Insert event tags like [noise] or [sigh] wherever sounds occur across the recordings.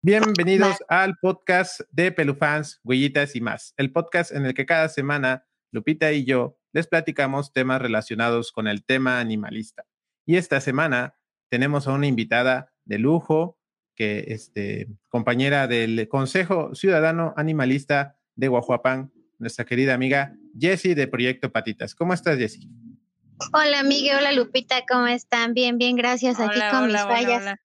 Bienvenidos al podcast de Pelufans, Huellitas y más, el podcast en el que cada semana Lupita y yo les platicamos temas relacionados con el tema animalista. Y esta semana tenemos a una invitada de lujo, que este, compañera del Consejo Ciudadano Animalista de Guajuapán, nuestra querida amiga Jessie de Proyecto Patitas. ¿Cómo estás, Jessie? Hola, Miguel. Hola, Lupita. ¿Cómo están? Bien, bien, gracias. Aquí con mis fallas.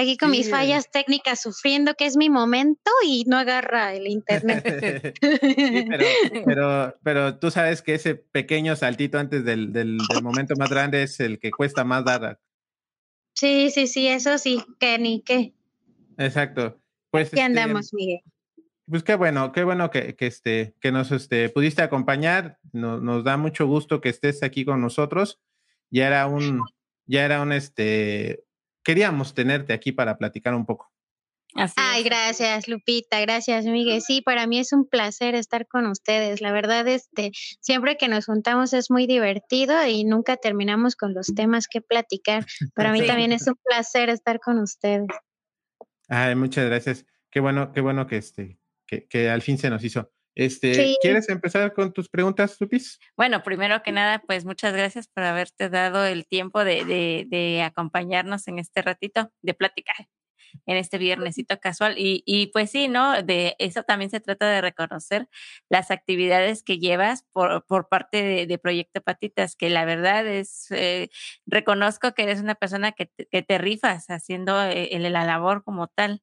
Aquí con mis fallas técnicas sufriendo, que es mi momento y no agarra el internet. [laughs] [laughs] pero, pero, tú sabes que ese pequeño saltito antes del, del, momento más grande es el que cuesta más dar. Sí, sí, sí, eso sí, que ni qué. Exacto. Pues, ¿Qué este, andamos, Miguel? Pues qué bueno, qué bueno que, que, este, que nos este, pudiste acompañar. nos da mucho gusto que estés aquí con nosotros. Ya era un, ya era un, este, queríamos tenerte aquí para platicar un poco. Ay, gracias, Lupita, gracias, Miguel. Sí, para mí es un placer estar con ustedes. La verdad, este, siempre que nos juntamos es muy divertido y nunca terminamos con los temas que platicar. Para mí también es un placer estar con ustedes. Ay, muchas gracias. Qué bueno, qué bueno que este, que, que al fin se nos hizo. Este, ¿Quieres empezar con tus preguntas, Lupis? Bueno, primero que nada, pues muchas gracias por haberte dado el tiempo de, de, de acompañarnos en este ratito de plática, en este viernesito casual. Y, y, pues sí, ¿no? De eso también se trata de reconocer las actividades que llevas por, por parte de, de, Proyecto Patitas, que la verdad es, eh, reconozco que eres una persona que te, que te rifas haciendo eh, la labor como tal.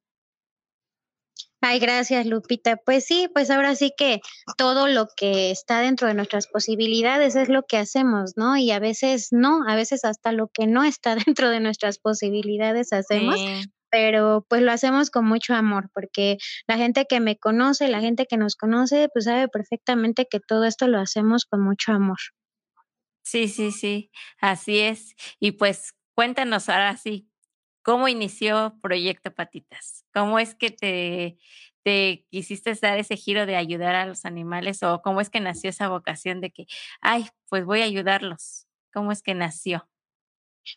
Ay, gracias, Lupita. Pues sí, pues ahora sí que todo lo que está dentro de nuestras posibilidades es lo que hacemos, ¿no? Y a veces no, a veces hasta lo que no está [laughs] dentro de nuestras posibilidades hacemos. Pero pues lo hacemos con mucho amor, porque la gente que me conoce, la gente que nos conoce, pues sabe perfectamente que todo esto lo hacemos con mucho amor. Sí, sí, sí, así es. Y pues cuéntanos ahora sí, ¿Cómo inició Proyecto Patitas? ¿Cómo es que te, te quisiste dar ese giro de ayudar a los animales o cómo es que nació esa vocación de que, ay, pues voy a ayudarlos? ¿Cómo es que nació?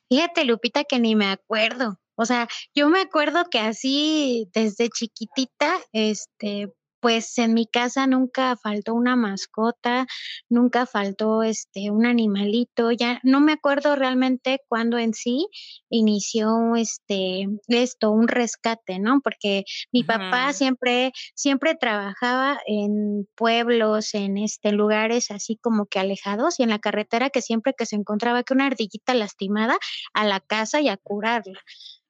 Fíjate, Lupita, que ni me acuerdo. O sea, yo me acuerdo que así desde chiquitita, este, pues en mi casa nunca faltó una mascota, nunca faltó este un animalito, ya no me acuerdo realmente cuándo en sí inició este esto, un rescate, ¿no? Porque mi papá siempre siempre trabajaba en pueblos, en este lugares así como que alejados y en la carretera que siempre que se encontraba que una ardillita lastimada a la casa y a curarla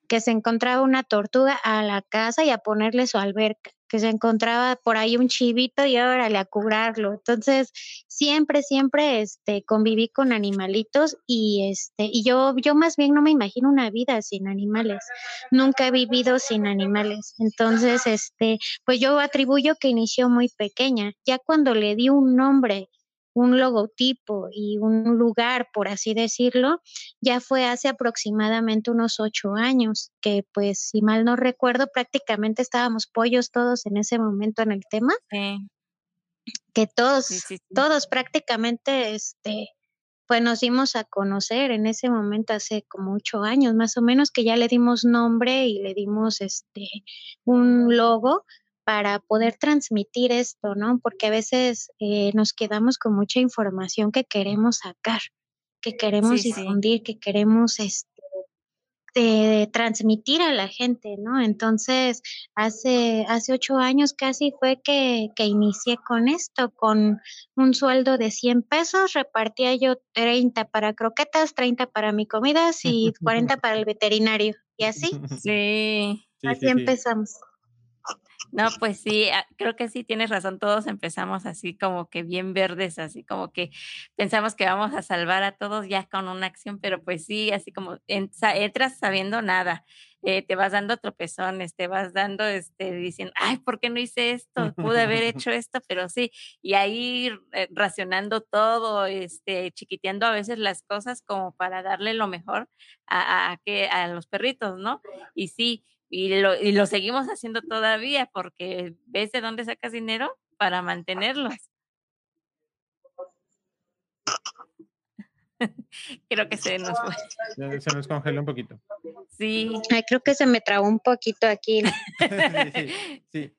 que se encontraba una tortuga a la casa y a ponerle su alberca que se encontraba por ahí un chivito y órale a curarlo. Entonces, siempre, siempre este, conviví con animalitos y, este, y yo, yo más bien no me imagino una vida sin animales. Nunca he vivido sin animales. Entonces, este, pues yo atribuyo que inició muy pequeña. Ya cuando le di un nombre un logotipo y un lugar, por así decirlo, ya fue hace aproximadamente unos ocho años, que pues si mal no recuerdo, prácticamente estábamos pollos todos en ese momento en el tema. Que todos, todos prácticamente, este, pues nos dimos a conocer en ese momento hace como ocho años más o menos que ya le dimos nombre y le dimos este un logo para poder transmitir esto, ¿no? Porque a veces eh, nos quedamos con mucha información que queremos sacar, que queremos difundir, que queremos este, de transmitir a la gente, ¿no? Entonces, hace, hace ocho años casi fue que, que inicié con esto, con un sueldo de 100 pesos, repartía yo 30 para croquetas, 30 para mi comida y 40 para el veterinario. Y así. [laughs] Sí. Así empezamos. No, pues sí, ah, creo que sí tienes razón. Todos empezamos así como que bien verdes, así como que pensamos que vamos a salvar a todos ya con una acción, pero pues sí, así como entras sabiendo nada, eh, te vas dando tropezones, te vas dando, este, diciendo, ay, ¿por qué no hice esto? Pude haber [laughs] hecho esto, pero sí, y ahí eh, racionando todo, este, chiquiteando a veces las cosas como para darle lo mejor a, a, que, a los perritos, ¿no? Y sí, y lo, y lo seguimos haciendo todavía porque ves de dónde sacas dinero para mantenerlos. [laughs] creo que se nos fue. Se nos congeló un poquito. Sí. Ay, creo que se me trabó un poquito aquí. [laughs] sí, sí.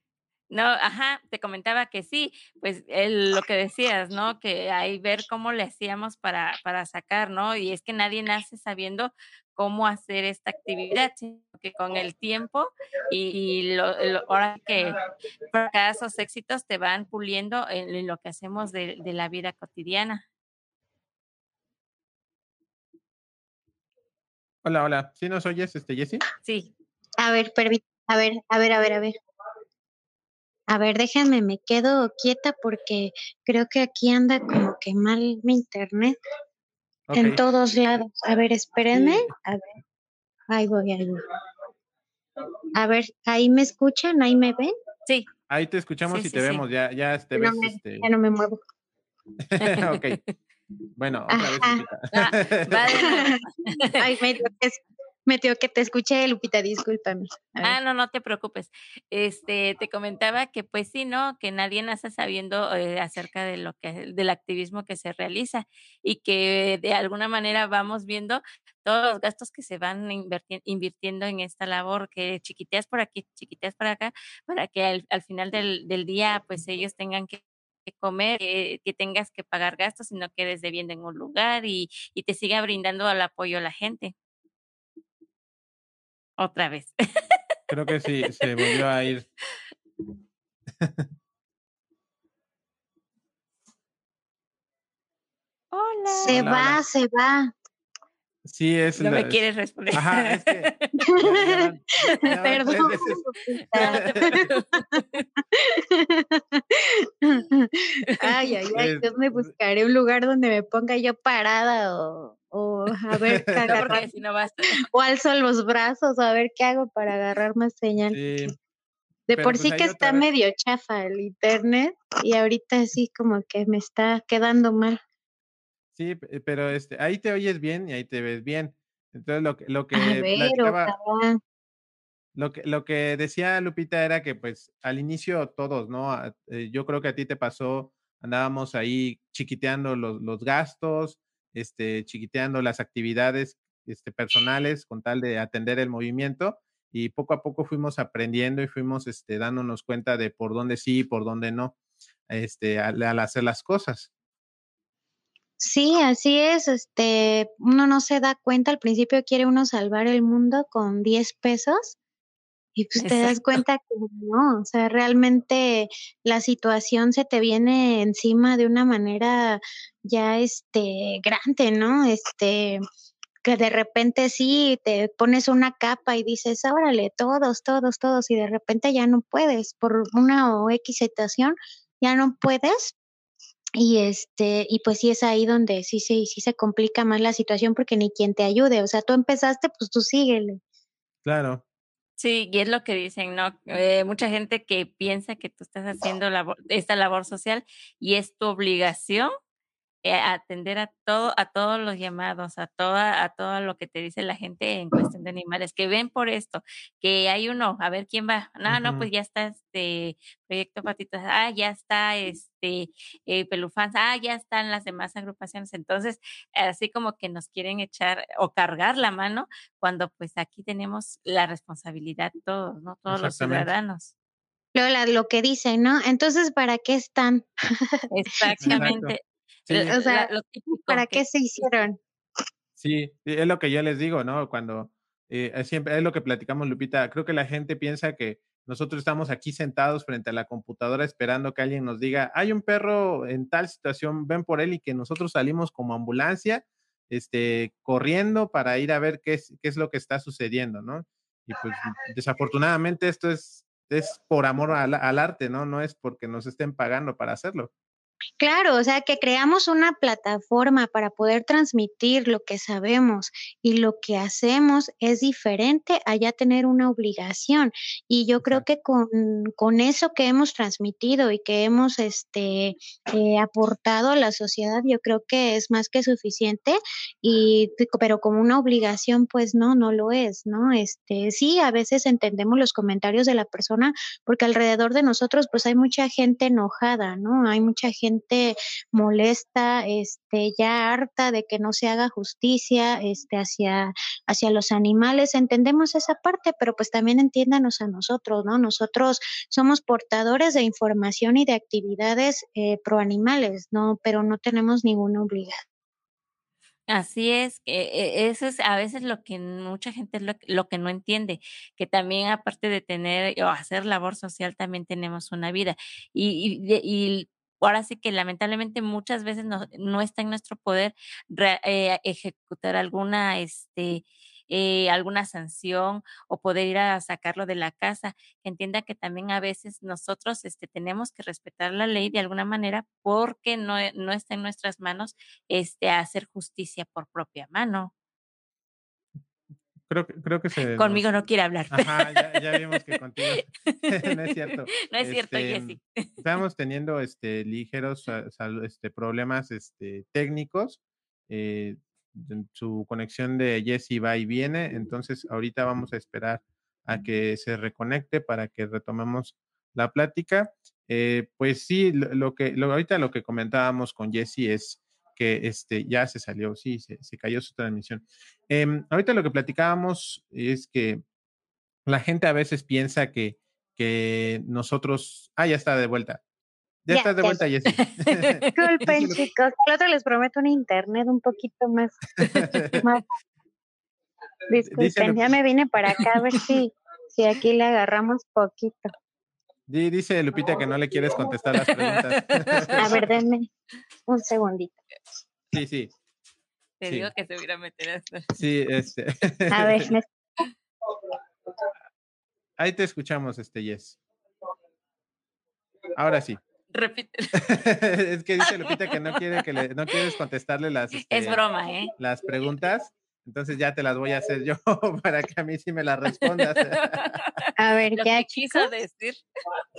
No, ajá, te comentaba que sí, pues el, lo que decías, ¿no? Que hay ver cómo le hacíamos para, para sacar, ¿no? Y es que nadie nace sabiendo cómo hacer esta actividad, sino que con el tiempo y, lo, ahora que cada esos éxitos te van puliendo en, lo que hacemos de, de, la vida cotidiana. Hola, hola. ¿Sí nos oyes, este, Jessie? Sí. A ver, a ver, a ver, a ver, a ver. A ver, déjenme, me quedo quieta porque creo que aquí anda como que mal mi internet. En todos lados. A ver, espérenme. A ver. Ahí voy, ahí voy. A ver, ¿ahí me escuchan? ¿Ahí me ven? Sí. Ahí te escuchamos y te vemos. Ya, ya te ves. este... Ya no me muevo. [laughs] ok. Bueno, otra vez. Ah, vale. [laughs] Ay, medio que, Metió que te escuché, Lupita, discúlpame. Ah, no, no te preocupes. Este, te comentaba que pues sí, ¿no? Que nadie nace sabiendo eh, acerca de lo que, del activismo que se realiza y que de alguna manera vamos viendo todos los gastos que se van invirtiendo en esta labor, que chiquiteas por aquí, chiquiteas por acá, para que al, final del, día, pues ellos tengan que comer, que tengas que pagar gastos, sino que desde bien en un lugar y, y te siga brindando el apoyo a la gente. Otra vez. Creo que sí, se volvió a ir. [laughs] Hola. Se va, se va. Sí, es No me quieres responder. Ajá, es que. [laughs] Perdón. [laughs] [laughs] ay, ay, ay, yo me buscaré un lugar donde me ponga yo parada o, o a ver si no basta. O alzo los brazos a ver qué hago para agarrar más señal. Sí. De por pues sí que está medio chafa el internet y ahorita sí como que me está quedando mal. Sí, pero este, ahí te oyes bien y ahí te ves bien. Entonces lo que, lo que lo que, lo que decía Lupita era que pues al inicio todos, ¿no? Ah, eh, yo creo que a ti te pasó, andábamos ahí chiquiteando los, los gastos, este, chiquiteando las actividades este, personales con tal de atender el movimiento y poco a poco fuimos aprendiendo y fuimos este, dándonos cuenta de por dónde sí y por dónde no este, al hacer las cosas. Sí, así es. Este, uno no se da cuenta, al principio quiere uno salvar el mundo con 10 pesos y pues te das cuenta que no, o sea, realmente la situación se te viene encima de una manera ya este grande, ¿no? Este que de repente sí te pones una capa y dices, órale, todos, todos, todos, y de repente ya no puedes, por una o X situación, ya no puedes, y este, y pues sí es ahí donde sí, sí, sí se complica más la situación porque ni quien te ayude. O sea, tú empezaste, pues tú síguele. Claro. Sí, y es lo que dicen, ¿no? Eh, mucha gente que piensa que tú estás haciendo esta labor social y es tu obligación atender a todo, a todos los llamados, a toda, a todo lo que te dice la gente en cuestión de animales, que ven por esto, que hay uno, a ver quién va, no, no, pues ya está este proyecto patitas, ah, ya está este eh, pelufans, ah, ya están las demás agrupaciones, entonces así como que nos quieren echar o cargar la mano cuando pues aquí tenemos la responsabilidad todos, ¿no? Todos los ciudadanos. Lola, lo que dicen, ¿no? Entonces, ¿para qué están? [laughs] Exactamente. O sea, ¿para qué se hicieron? Sí, es lo que yo les digo, ¿no? Cuando eh, siempre es lo que platicamos, Lupita. Creo que la gente piensa que nosotros estamos aquí sentados frente a la computadora esperando que alguien nos diga, hay un perro en tal situación, ven por él y que nosotros salimos como ambulancia, este, corriendo para ir a ver qué es, qué es lo que está sucediendo, ¿no? Y pues desafortunadamente esto es, es por amor al arte, ¿no? No es porque nos estén pagando para hacerlo. Claro, o sea, que creamos una plataforma para poder transmitir lo que sabemos y lo que hacemos es diferente a ya tener una obligación. Y yo creo que con, con eso que hemos transmitido y que hemos este, eh, aportado a la sociedad, yo creo que es más que suficiente. Y, pero como una obligación, pues no, no lo es, ¿no? Este, sí, a veces entendemos los comentarios de la persona porque alrededor de nosotros, pues hay mucha gente enojada, ¿no? Hay mucha gente molesta, este, ya harta de que no se haga justicia, este, hacia, hacia los animales. Entendemos esa parte, pero pues también entiéndanos a nosotros, ¿no? Nosotros somos portadores de información y de actividades eh, pro animales, ¿no? Pero no tenemos ninguna obligación. Así es, que e eso es a veces lo que mucha gente lo lo que no entiende, que también aparte de tener o hacer labor social, también tenemos una vida. Y y y ahora sí que lamentablemente muchas veces no no está en nuestro poder eh, ejecutar alguna, este, eh, alguna sanción o poder ir a sacarlo de la casa. Entienda que también a veces nosotros, este, tenemos que respetar la ley de alguna manera, porque no no está en nuestras manos, este, hacer justicia por propia mano. Creo creo que se Conmigo nos no quiere hablar. ajá, ya ya vimos que [laughs] contigo [laughs] no es cierto. No es cierto, Este, Jessy. estábamos [laughs] teniendo, este, ligeros este, problemas, este, técnicos, eh, su conexión de Jessy va y viene, entonces ahorita vamos a esperar a que se reconecte para que retomemos la plática. Eh, pues sí, lo que lo ahorita lo que comentábamos con Jessy es que, este, ya se salió, sí, se se cayó su transmisión. Em, ahorita lo que platicábamos es que la gente a veces piensa que que nosotros ah, ya está de vuelta. Ya Ya, estás de ya. vuelta, Jessy. [laughs] [laughs] Disculpen, chicos, al otro les prometo un internet un poquito más [laughs] más disculpen, ya me vine para acá a ver si si aquí le agarramos poquito. Di dice Lupita que no le quieres contestar las preguntas. [laughs] A ver, denme un segundito. Sí, sí. Te Sí. digo que se hubiera meter a esto. Sí, este A ver, me [laughs] Ahí te escuchamos, este, Jess. Ahora sí. Repite. [laughs] Es que dice Lupita que no quiere que le no quieres contestarle las, Es este, broma, ¿eh? las preguntas, entonces ya te las voy a hacer yo [laughs] para que a mí sí me las respondas. [laughs] A ver, que quiso decir.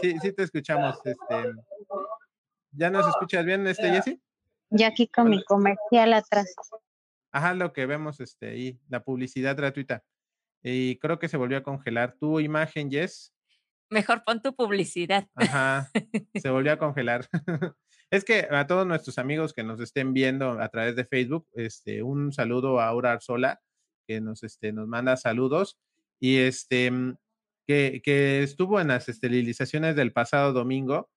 Sí, sí te escuchamos, este. ¿Ya nos escuchas bien, este, Jessy? Ya aquí con mi comercial atrás. Ajá, lo que vemos, este, ahí, la publicidad gratuita. Y creo que se volvió a congelar tu imagen, Jess. Mejor pon tu publicidad. Ajá, [laughs] se volvió a congelar. Es que a todos nuestros amigos que nos estén viendo a través de Facebook, este, un saludo a Aura Arzola, que nos, este, nos manda saludos. Y este, mm, que, que estuvo en las esterilizaciones del pasado domingo,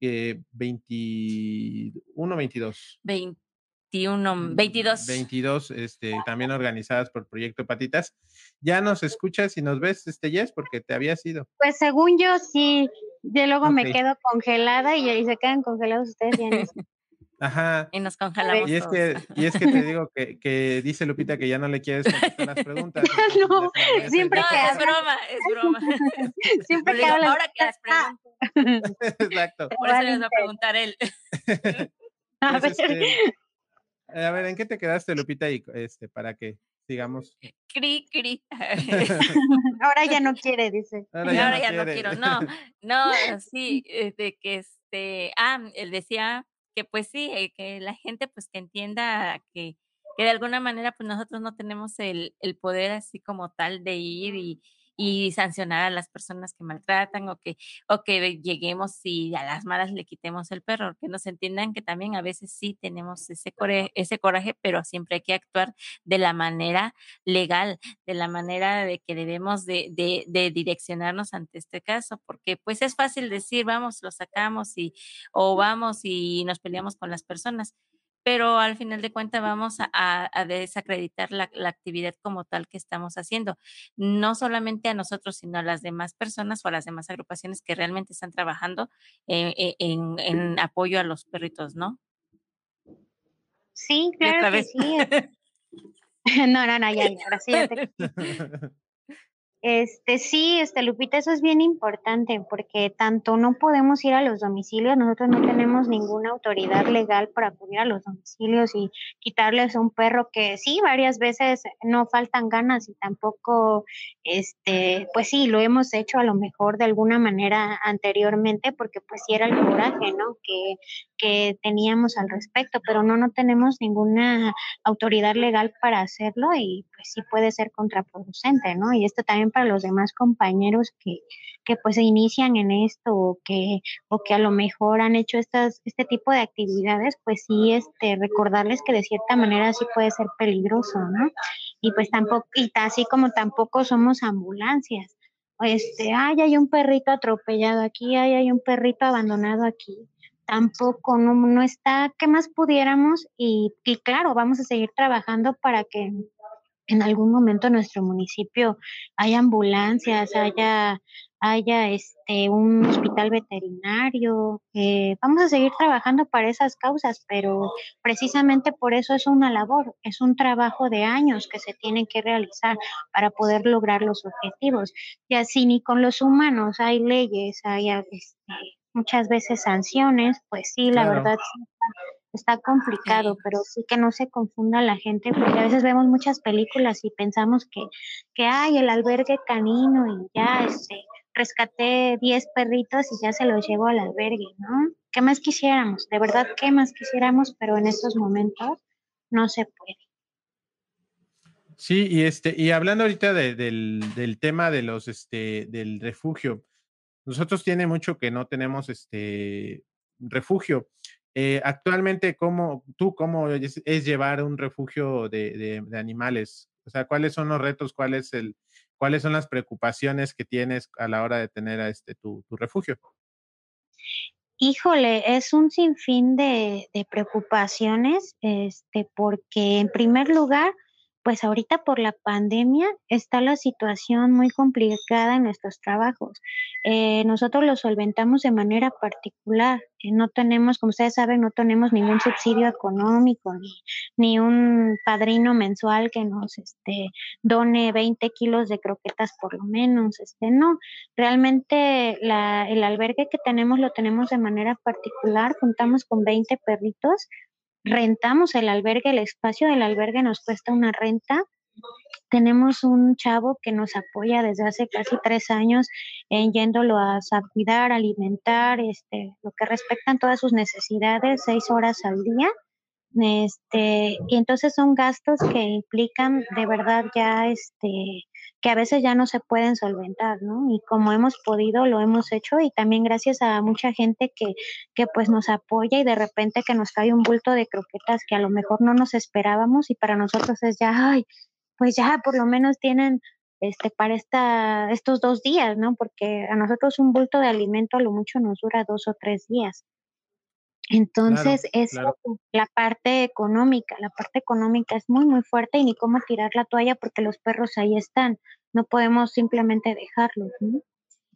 eh, 21, 22. 21, 22. 22, este, también organizadas por Proyecto Patitas. ¿Ya nos escuchas y nos ves, este, Jess? Porque te habías ido. Pues según yo sí, yo luego me quedo congelada y ahí se quedan congelados ustedes ya no sé. [laughs] Ajá. Y nos congelamos Y es todos. que, y es que te digo que, que dice Lupita que ya no le quieres contestar las preguntas. [laughs] No, siempre que [laughs] es broma, es broma. Siempre Le que digo, hablan. ahora que las ah, pregunto, Exacto. por eso les va a preguntar él. a Pues, ver, este, a ver, ¿en qué te quedaste, Lupita? Y este, para que sigamos. Cri, cri. [laughs] ahora ya no quiere, dice. Ahora ya ahora no ya no quiere. quiero. No, no, [laughs] sí, eh, de que este, ah, él decía que pues sí, eh, que la gente pues que entienda que, que de alguna manera pues nosotros no tenemos el, el poder así como tal de ir y, y sancionar a las personas que maltratan o que, o que lleguemos y a las malas le quitemos el perro, que nos entiendan que también a veces sí tenemos ese coraje, ese coraje, pero siempre hay que actuar de la manera legal, de la manera de que debemos de, de, de direccionarnos ante este caso, porque pues es fácil decir, vamos, lo sacamos y, o vamos y nos peleamos con las personas, pero al final de cuentas vamos a, desacreditar la, la actividad como tal que estamos haciendo, no solamente a nosotros, sino a las demás personas o a las demás agrupaciones que realmente están trabajando eh, eh, en, en apoyo a los perritos, ¿no? Sí, claro que sí. [laughs] [laughs] No, no, no, ya, ya, ahora sí ya te [laughs] Este, sí, este, Lupita, eso es bien importante porque tanto no podemos ir a los domicilios, nosotros no tenemos ninguna autoridad legal para acudir a los domicilios y quitarles a un perro que sí, varias veces no faltan ganas y tampoco, este, pues sí, lo hemos hecho a lo mejor de alguna manera anteriormente porque pues sí era el coraje, ¿no? Que, que teníamos al respecto, pero no, no tenemos ninguna autoridad legal para hacerlo y pues sí puede ser contraproducente, ¿no? Y esto también para los demás compañeros que, que pues se inician en esto o que, o que a lo mejor han hecho estas, este tipo de actividades, pues sí, este, recordarles que de cierta manera sí puede ser peligroso, ¿no? Y pues tampoco, y así como tampoco somos ambulancias. Este, ay, hay un perrito atropellado aquí, ay, hay un perrito abandonado aquí tampoco no, no está, ¿qué más pudiéramos? Y, y claro, vamos a seguir trabajando para que en algún momento en nuestro municipio haya ambulancias, haya, haya este un hospital veterinario. Eh, vamos a seguir trabajando para esas causas, pero precisamente por eso es una labor, es un trabajo de años que se tiene que realizar para poder lograr los objetivos. Y así ni con los humanos hay leyes, hay este, muchas veces sanciones, pues sí, la verdad está, complicado, pero sí que no se confunda la gente, porque a veces vemos muchas películas y pensamos que, que hay el albergue canino y ya este, rescaté 10 perritos y ya se los llevo al albergue, ¿no? ¿Qué más quisiéramos? De verdad, ¿qué más quisiéramos? Pero en estos momentos no se puede. Sí, y este, y hablando ahorita del, del, tema de los, este, del refugio, nosotros tiene mucho que no tenemos este refugio. Eh, actualmente, ¿cómo, tú cómo es, llevar un refugio de, animales? O sea, ¿cuáles son los retos? ¿Cuál es el, ¿Cuáles son las preocupaciones que tienes a la hora de tener a este, tu, tu refugio? Híjole, es un sinfín de, de preocupaciones, este, porque en primer lugar, pues ahorita por la pandemia está la situación muy complicada en nuestros trabajos. Eh, nosotros lo solventamos de manera particular. Eh, no tenemos, como ustedes saben, no tenemos ningún subsidio económico ni, un padrino mensual que nos este, done 20 kilos de croquetas por lo menos. Este, no, realmente la, el albergue que tenemos lo tenemos de manera particular. Contamos con 20 perritos rentamos el albergue, el espacio del albergue nos cuesta una renta. Tenemos un chavo que nos apoya desde hace casi tres años en yéndolo a, cuidar, alimentar, este, lo que respectan todas sus necesidades, seis horas al día. Este, y entonces son gastos que implican de verdad ya este que a veces ya no se pueden solventar, ¿no? Y como hemos podido, lo hemos hecho y también gracias a mucha gente que, que pues nos apoya y de repente que nos cae un bulto de croquetas que a lo mejor no nos esperábamos y para nosotros es ya, ay, pues ya por lo menos tienen este para esta, estos dos días, ¿no? Porque a nosotros un bulto de alimento a lo mucho nos dura dos o tres días. Entonces, es la parte económica, la parte económica es muy, muy fuerte y ni cómo tirar la toalla porque los perros ahí están, no podemos simplemente dejarlos.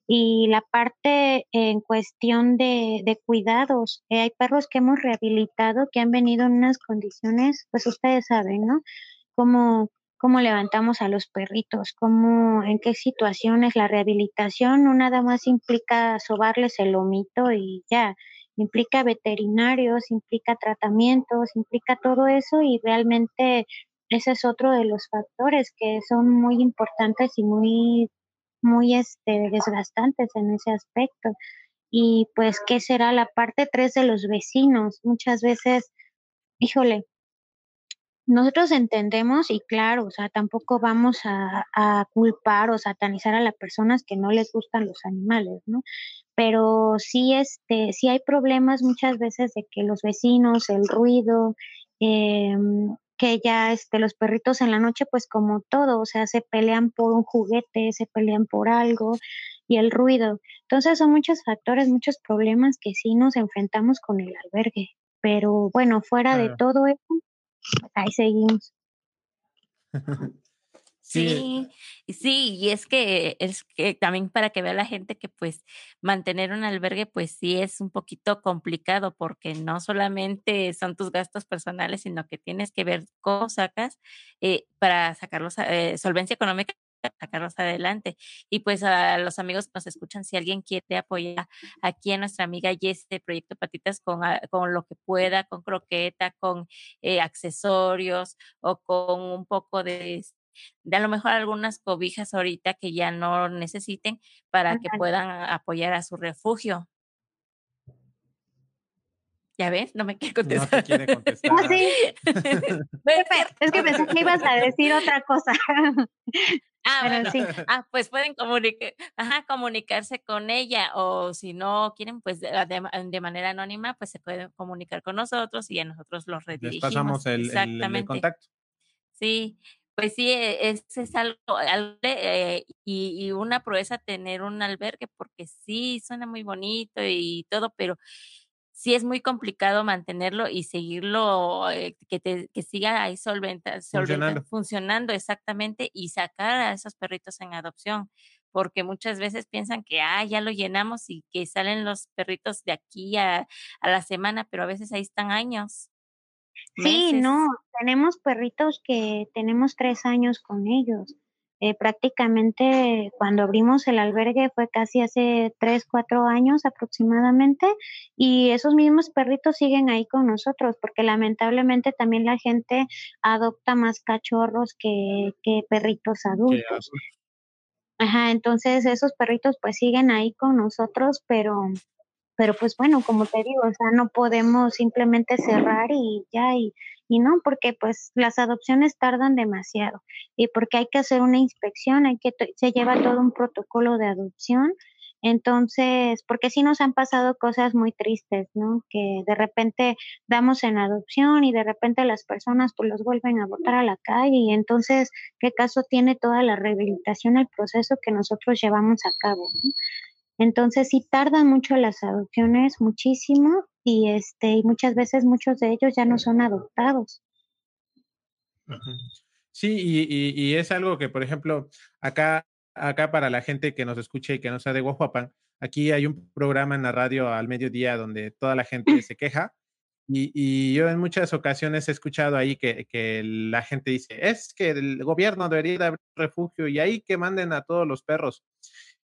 Y la parte en cuestión de, de cuidados, eh, hay perros que hemos rehabilitado que han venido en unas condiciones, pues ustedes saben, ¿no? Cómo, cómo levantamos a los perritos, cómo, en qué situaciones la rehabilitación no nada más implica sobarles el lomito y ya, implica veterinarios, implica tratamientos, implica todo eso y realmente ese es otro de los factores que son muy importantes y muy muy este desgastantes en ese aspecto. Y pues qué será la parte tres de los vecinos, muchas veces híjole, nosotros entendemos y claro, o sea, tampoco vamos a, a, culpar o satanizar a las personas que no les gustan los animales, ¿no? Pero sí, este, sí hay problemas muchas veces de que los vecinos, el ruido, eh, que ya este, los perritos en la noche, pues como todo, o sea, se pelean por un juguete, se pelean por algo y el ruido. Entonces son muchos factores, muchos problemas que sí nos enfrentamos con el albergue. Pero bueno, fuera de todo eso, ahí seguimos. [laughs] Sí, sí, y es que es que también para que vea la gente que pues mantener un albergue pues sí es un poquito complicado porque no solamente son tus gastos personales, sino que tienes que ver cómo sacas eh, para sacarlos, eh, solvencia económica sacarlos adelante. Y pues a los amigos que nos escuchan, si alguien quiere apoyar aquí a nuestra amiga Jess de Proyecto Patitas con, ah, con lo que pueda, con croqueta, con eh, accesorios o con un poco de de a lo mejor algunas cobijas ahorita que ya no necesiten para que puedan apoyar a su refugio. Ya ves, no me quiere contestar. No te quiere [laughs] contestar. Ah, sí. es que pensé que ibas a decir otra cosa. [laughs] Ah, bueno. sí. Ah, pues pueden comunicar, ajá, comunicarse con ella o si no quieren, pues de, manera anónima, pues se pueden comunicar con nosotros y ya nosotros los Les redirigimos. pasamos el, el- el Exactamente. contacto. Sí, pues sí, e- ese es algo, algo, eh, y, y una proeza tener un albergue, porque sí, suena muy bonito y todo, pero sí es muy complicado mantenerlo y seguirlo, eh, que, te, que siga ahí solventa, solventa- Funcionando. funcionando exactamente y sacar a esos perritos en adopción, porque muchas veces piensan que, ah, ya lo llenamos y que salen los perritos de aquí a, a la semana, pero a veces ahí están años. Sí, meses. no, tenemos perritos que tenemos tres años con ellos. Eh, prácticamente cuando abrimos el albergue fue casi hace tres, cuatro años aproximadamente y esos mismos perritos siguen ahí con nosotros porque lamentablemente también la gente adopta más cachorros que, que perritos adultos. Ajá, entonces esos perritos pues siguen ahí con nosotros, pero pero pues bueno, como te digo, o sea, no podemos simplemente cerrar y ya, y, y no, porque pues las adopciones tardan demasiado y porque hay que hacer una inspección, hay que, se lleva todo un protocolo de adopción. Entonces, porque sí nos han pasado cosas muy tristes, ¿no? Que de repente damos en adopción y de repente las personas pues los vuelven a botar a la calle y entonces, ¿qué caso tiene toda la rehabilitación, el proceso que nosotros llevamos a cabo, ¿no? Entonces sí tardan mucho las adopciones, muchísimo, y este, y muchas veces muchos de ellos ya no son adoptados. Sí, y, y- y es algo que, por ejemplo, acá, acá para la gente que nos escuche y que no sea de Guajuapan, aquí hay un programa en la radio al mediodía donde toda la gente [clears throat] se queja. Y, y yo en muchas ocasiones he escuchado ahí que, que la gente dice, es que el gobierno debería de abrir refugio y ahí que manden a todos los perros.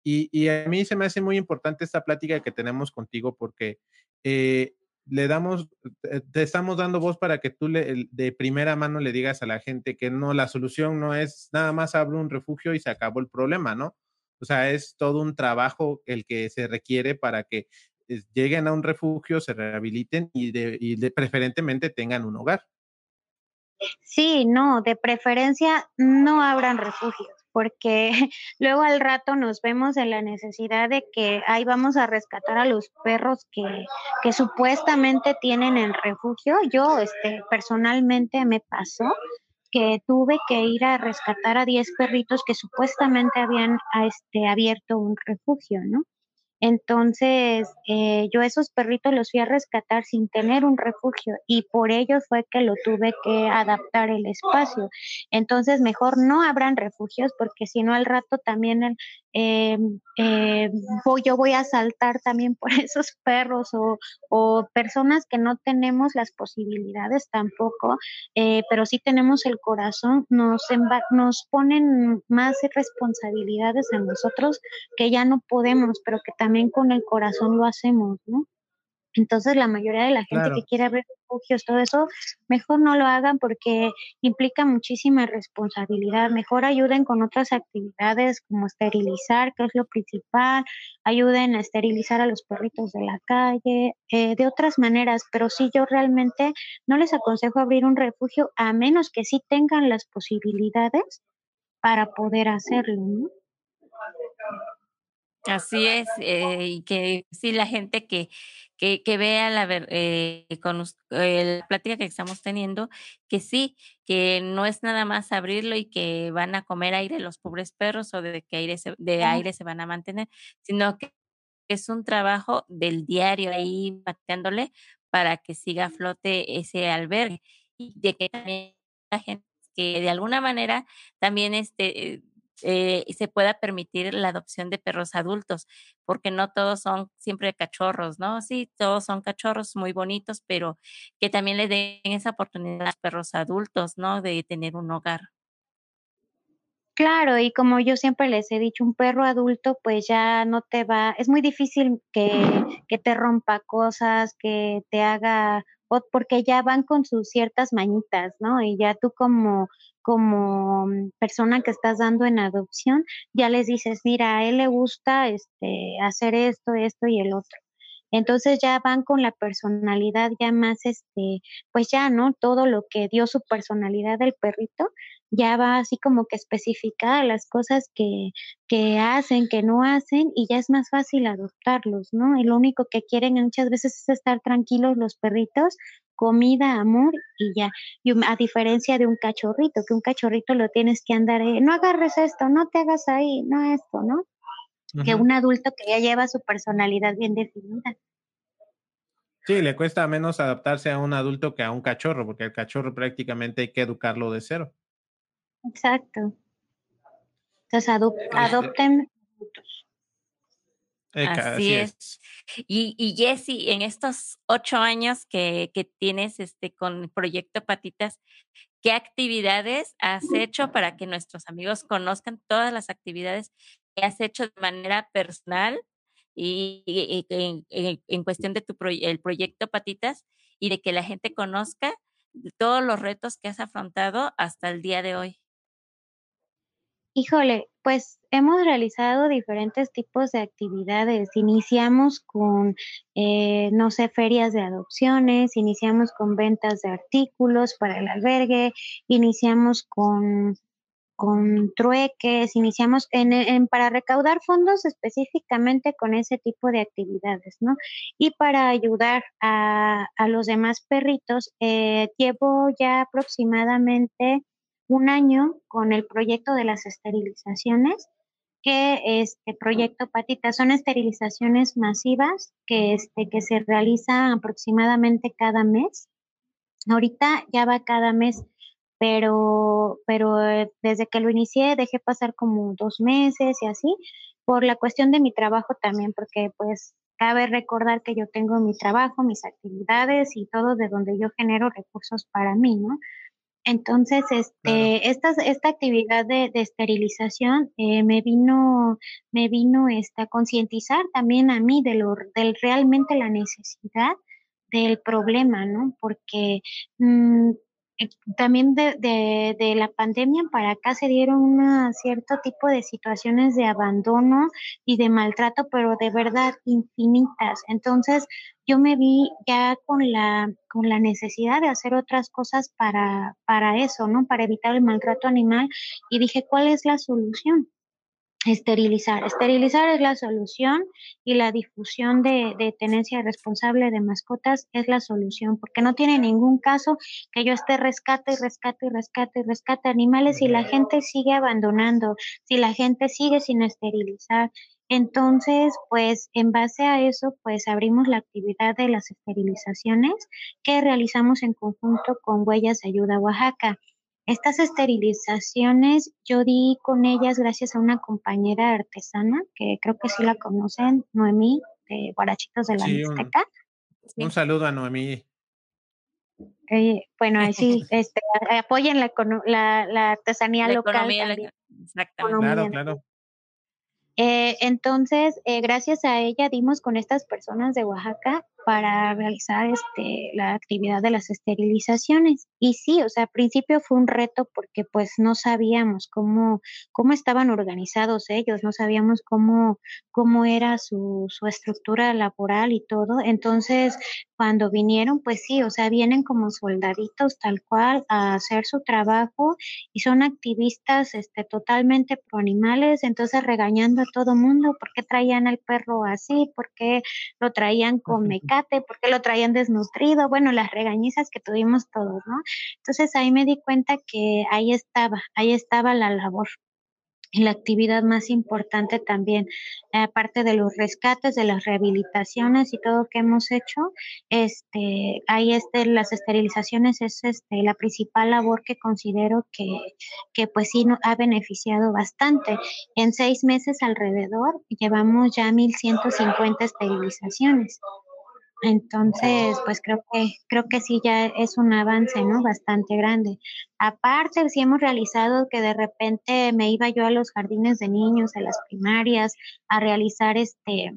Y, y a mí se me hace muy importante esta plática que tenemos contigo porque eh, le damos, te, te estamos dando voz para que tú le, de primera mano le digas a la gente que no, la solución no es nada más abre un refugio y se acabó el problema, ¿no? O sea, es todo un trabajo el que se requiere para que eh, lleguen a un refugio, se rehabiliten y, de, y de preferentemente tengan un hogar. Sí, no, de preferencia no abran refugios, porque [laughs] luego al rato nos vemos en la necesidad de que ahí vamos a rescatar a los perros que, que supuestamente tienen en refugio. Yo, este, personalmente me pasó que tuve que ir a rescatar a 10 perritos que supuestamente habían este, abierto un refugio, ¿no? Entonces, eh, yo esos perritos los fui a rescatar sin tener un refugio y por ello fue que lo tuve que adaptar el espacio. Entonces, mejor no abran refugios porque si no al rato también el, eh, eh, voy, yo voy a saltar también por [laughs] esos perros o, personas que no tenemos las posibilidades tampoco, eh, pero sí tenemos el corazón, nos, nos ponen más responsabilidades a nosotros que ya no podemos, pero que también con el corazón lo hacemos, ¿no? Entonces la mayoría de la gente Claro. que quiere abrir refugios, todo eso, mejor no lo hagan porque implica muchísima responsabilidad. Mejor ayuden con otras actividades como esterilizar, que es lo principal, ayuden a esterilizar a los perritos de la calle, eh, de otras maneras, pero sí yo realmente no les aconsejo abrir un refugio a menos que sí tengan las posibilidades para poder hacerlo, ¿no? Así es, eh, y que sí, la gente que, que, que vea la ver, eh, con eh, la plática que estamos teniendo, que sí, que no es nada más abrirlo y que van a comer aire los pobres perros o de que aire se, de aire se van a mantener, sino que es un trabajo del diario ahí pateándole para que siga a flote ese albergue y de que también la gente que de alguna manera también este eh, se pueda permitir la adopción de perros adultos, porque no todos son siempre cachorros, ¿no? Sí, todos son cachorros muy bonitos, pero que también le den esa oportunidad a los perros adultos, ¿no? De tener un hogar. Claro, y como yo siempre les he dicho, un perro adulto pues ya no te va, es muy difícil que, que te rompa cosas, que te haga, porque ya van con sus ciertas mañitas, ¿no? Y ya tú como, como mm, persona que estás dando en adopción, ya les dices, mira, a él le gusta este, hacer esto, esto y el otro. Entonces ya van con la personalidad ya más, este, pues ya, ¿no? Todo lo que dio su personalidad del perrito, ya va así como que especificada las cosas que, que hacen, que no hacen, y ya es más fácil adoptarlos, ¿no? Y lo único que quieren muchas veces es estar tranquilos los perritos, comida, amor y ya. Y a diferencia de un cachorrito, que un cachorrito lo tienes que andar, eh, no agarres esto, no te hagas ahí, no esto, ¿no? Que un adulto que ya lleva su personalidad bien definida. Sí, le cuesta menos adaptarse a un adulto que a un cachorro, porque el cachorro prácticamente hay que educarlo de cero. Exacto. Entonces adopten así, es. Y, y Jessy, en estos ocho años que, que tienes este, con el Proyecto Patitas, ¿qué actividades has hecho para que nuestros amigos conozcan todas las actividades que has hecho de manera personal y, en, cuestión de tu el proyecto Patitas y de que la gente conozca todos los retos que has afrontado hasta el día de hoy? Híjole, pues hemos realizado diferentes tipos de actividades. Iniciamos con, eh, no sé, ferias de adopciones, iniciamos con ventas de artículos para el albergue, iniciamos con, con trueques, iniciamos en, para recaudar fondos específicamente con ese tipo de actividades, ¿no? Y para ayudar a, a los demás perritos, eh, llevo ya aproximadamente un año con el proyecto de las esterilizaciones, que este proyecto Patita son esterilizaciones masivas que, este, que se realiza aproximadamente cada mes. Ahorita ya va cada mes, pero, pero eh, desde que lo inicié dejé pasar como dos meses y así, por la cuestión de mi trabajo también, porque pues cabe recordar que yo tengo mi trabajo, mis actividades y todo de donde yo genero recursos para mí, ¿no? Entonces, este, esta, esta actividad de, esterilización eh, me vino, me vino este, a concientizar también a mí de lo, del realmente la necesidad del problema, ¿no? Porque mm, también de, de, de, la pandemia para acá se dieron un cierto tipo de situaciones de abandono y de maltrato, pero de verdad infinitas. Entonces yo me vi ya con la, con la necesidad de hacer otras cosas para, para eso, ¿no? Para evitar el maltrato animal y dije, ¿cuál es la solución? Esterilizar. Esterilizar es la solución y la difusión de, de, tenencia responsable de mascotas es la solución, porque no tiene ningún caso que yo esté rescate y rescate y rescate y rescate animales si la gente sigue abandonando, si la gente sigue sin esterilizar. Entonces, pues en base a eso, pues abrimos la actividad de las esterilizaciones que realizamos en conjunto con Huellas de Ayuda Oaxaca. Estas esterilizaciones yo di con ellas gracias a una compañera artesana que creo que sí la conocen, Noemí, de Guarachitos de la sí, Un, saludo a Noemí. Eh, bueno, sí, [laughs] este, apoyen la, la, artesanía local. Exactamente. Claro, claro. Eh, entonces, eh, gracias a ella dimos con estas personas de Oaxaca para realizar este, la actividad de las esterilizaciones. Y sí, o sea, al principio fue un reto porque pues no sabíamos cómo, cómo estaban organizados ellos, no sabíamos cómo, cómo era su, su estructura laboral y todo. Entonces, cuando vinieron, pues sí, o sea, vienen como soldaditos tal cual a hacer su trabajo y son activistas este, totalmente pro animales, entonces regañando a todo mundo, ¿por qué traían al perro así? ¿Por qué lo traían con mecánica? Porque lo traían desnutrido, bueno, las regañizas que tuvimos todos, ¿no? Entonces ahí me di cuenta que ahí estaba, ahí estaba la labor y la actividad más importante también, aparte de los rescates, de las rehabilitaciones y todo que hemos hecho, este, ahí este, las esterilizaciones es este, la principal labor que considero que, que pues sí ha beneficiado bastante. En seis meses alrededor llevamos ya 1.150 esterilizaciones. Entonces, pues creo que creo que sí ya es un avance, ¿no? Bastante grande. Aparte, sí hemos realizado que de repente me iba yo a los jardines de niños, a las primarias, a realizar este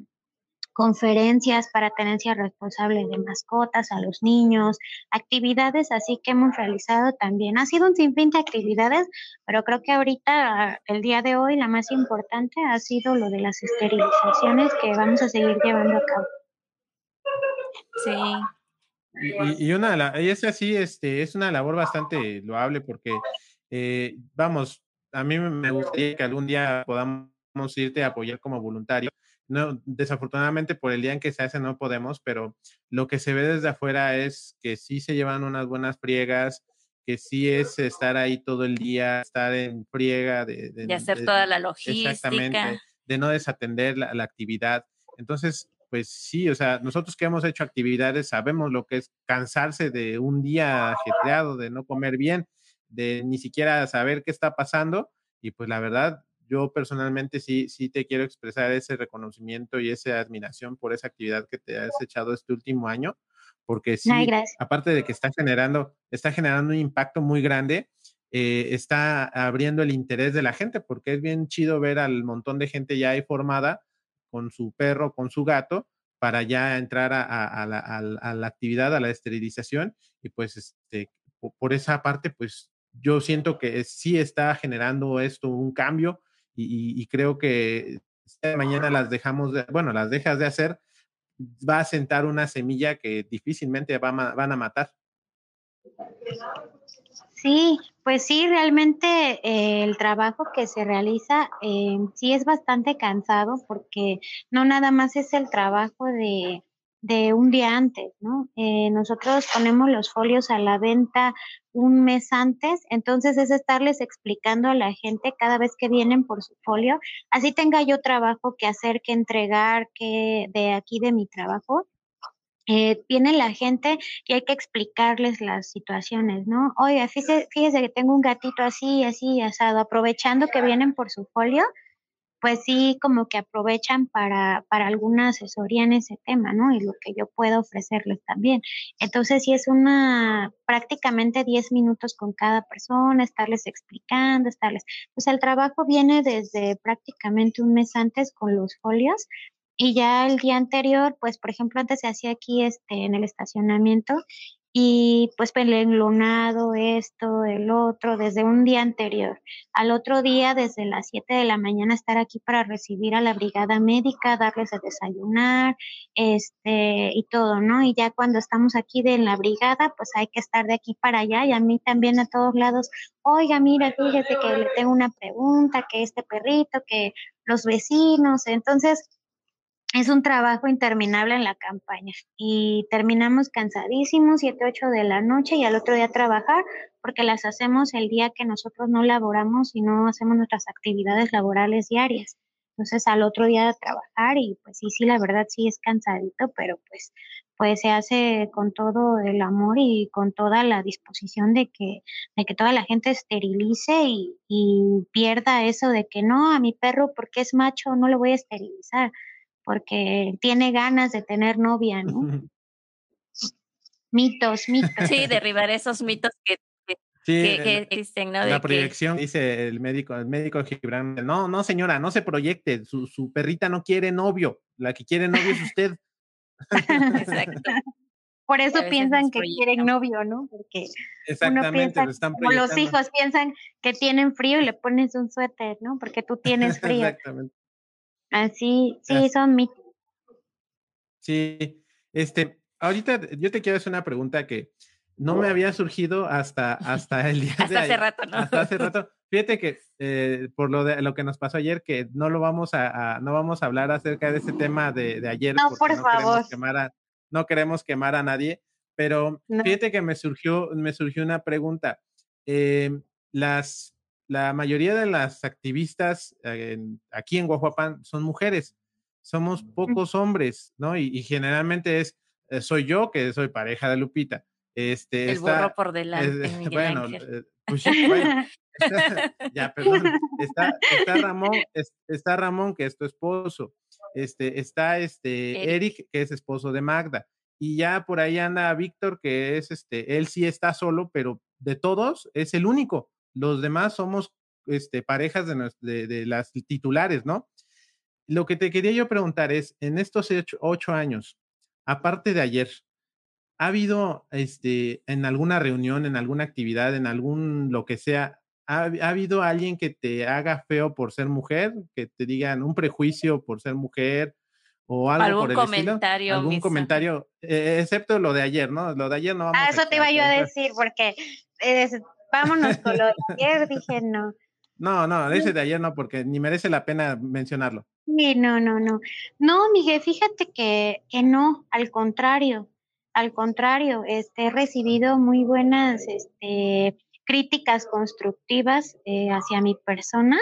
conferencias para tenencia responsable de mascotas a los niños, actividades así que hemos realizado también. Ha sido un sinfín de actividades, pero creo que ahorita, el día de hoy, la más importante ha sido lo de las esterilizaciones que vamos a seguir llevando a cabo. Sí. Y, y una, y es así, este, es una labor bastante loable porque, eh, vamos, a mí me gustaría que algún día podamos irte a apoyar como voluntario. No, desafortunadamente por el día en que se hace no podemos, pero lo que se ve desde afuera es que sí se llevan unas buenas friegas, que sí es estar ahí todo el día, estar en friega de, de, hacer toda la logística. Exactamente, de no desatender la, la actividad. Entonces, pues sí, o sea, nosotros que hemos hecho actividades sabemos lo que es cansarse de un día ajetreado, de no comer bien, de ni siquiera saber qué está pasando. Y pues la verdad, yo personalmente sí, sí te quiero expresar ese reconocimiento y esa admiración por esa actividad que te has echado este último año, porque sí, aparte de que está generando, está generando un impacto muy grande, eh, está abriendo el interés de la gente, porque es bien chido ver al montón de gente ya ahí formada con su perro, con su gato, para ya entrar a, la, actividad, a la esterilización. Y pues este, por esa parte, pues yo siento que sí está generando esto un cambio y, creo que mañana las dejamos, de, bueno, las dejas de hacer, va a sentar una semilla que difícilmente van a matar. Sí, pues sí, realmente eh, el trabajo que se realiza eh, sí es bastante cansado porque no nada más es el trabajo de, de un día antes, ¿no? Eh, nosotros ponemos los folios a la venta un mes antes, entonces es estarles explicando a la gente cada vez que vienen por su folio, así tenga yo trabajo que hacer, que entregar, que de aquí de mi trabajo, eh, viene la gente y hay que explicarles las situaciones, ¿no? Oiga, fíjese, fíjese que tengo un gatito así, así, asado, aprovechando que vienen por su folio, pues sí, como que aprovechan para, para alguna asesoría en ese tema, ¿no? Y lo que yo puedo ofrecerles también. Entonces, sí es una prácticamente 10 minutos con cada persona, estarles explicando, estarles, pues el trabajo viene desde prácticamente un mes antes con los folios y ya el día anterior, pues por ejemplo, antes se hacía aquí este en el estacionamiento y pues el enlonado, esto, el otro, desde un día anterior. Al otro día, desde las 7 de la mañana, estar aquí para recibir a la brigada médica, darles a desayunar, este, y todo, ¿no? Y ya cuando estamos aquí de la brigada, pues hay que estar de aquí para allá y a mí también a todos lados, oiga, mira, fíjese que le tengo una pregunta, que este perrito, que los vecinos, entonces es un trabajo interminable en la campaña y terminamos cansadísimos, 7, 8 de la noche y al otro día trabajar porque las hacemos el día que nosotros no laboramos y no hacemos nuestras actividades laborales diarias. Entonces al otro día trabajar y pues sí, sí, la verdad sí es cansadito, pero pues, pues se hace con todo el amor y con toda la disposición de que, de que toda la gente esterilice y, y pierda eso de que no, a mi perro porque es macho no lo voy a esterilizar porque tiene ganas de tener novia, ¿no? [laughs] mitos, mitos. Sí, derribar esos mitos que, que, existen, ¿no? la proyección, dice el médico, el médico Gibran, no, no señora, no se proyecte, su, su perrita no quiere novio, la que quiere novio es usted. [laughs] Exacto. Por eso piensan que quieren novio, ¿no? Porque uno piensa, como los hijos piensan que tienen frío y le pones un suéter, ¿no? Porque tú tienes [laughs] frío. Exactamente. Así, sí, son mitos. Sí, este, ahorita yo te quiero hacer una pregunta que no me había surgido hasta, [laughs] hasta el día hasta hace rato, ¿no? Hasta hace rato. Fíjate que eh, por lo de lo que nos pasó ayer, que no lo vamos a, no vamos a hablar acerca de ese tema de, de ayer. No, por no favor. Queremos quemar a, no queremos quemar a nadie, pero fíjate que me surgió, me surgió una pregunta. Eh, las, la mayoría de las activistas aquí en Guajuapan son mujeres, somos pocos hombres, ¿no? Y, generalmente es, eh, soy yo que soy pareja de Lupita. Este, El burro por delante. bueno, eh, pues bueno, [laughs] ya, perdón. Está, Ramón, está Ramón, que es tu esposo. Este, está este Eric. que es esposo de Magda. Y ya por ahí anda Víctor, que es este, él sí está solo, pero de todos es el único. Los demás somos este, parejas de, de, las titulares, ¿no? Lo que te quería yo preguntar es, en estos ocho, años, aparte de ayer, ¿ha habido este, en alguna reunión, en alguna actividad, en algún lo que sea, ¿ha, ¿ha, habido alguien que te haga feo por ser mujer? Que te digan un prejuicio por ser mujer o algo por el comentario algún comentario, eh, excepto lo de ayer, ¿no? Lo de ayer no vamos Ah, eso te iba yo a decir, porque vámonos con lo de [laughs] ayer, dije no. No, no, ese de ayer no, porque ni merece la pena mencionarlo. Sí, no, no, no. No, Miguel, fíjate que, que no, al contrario, al contrario, este, he recibido muy buenas este, críticas constructivas eh, hacia mi persona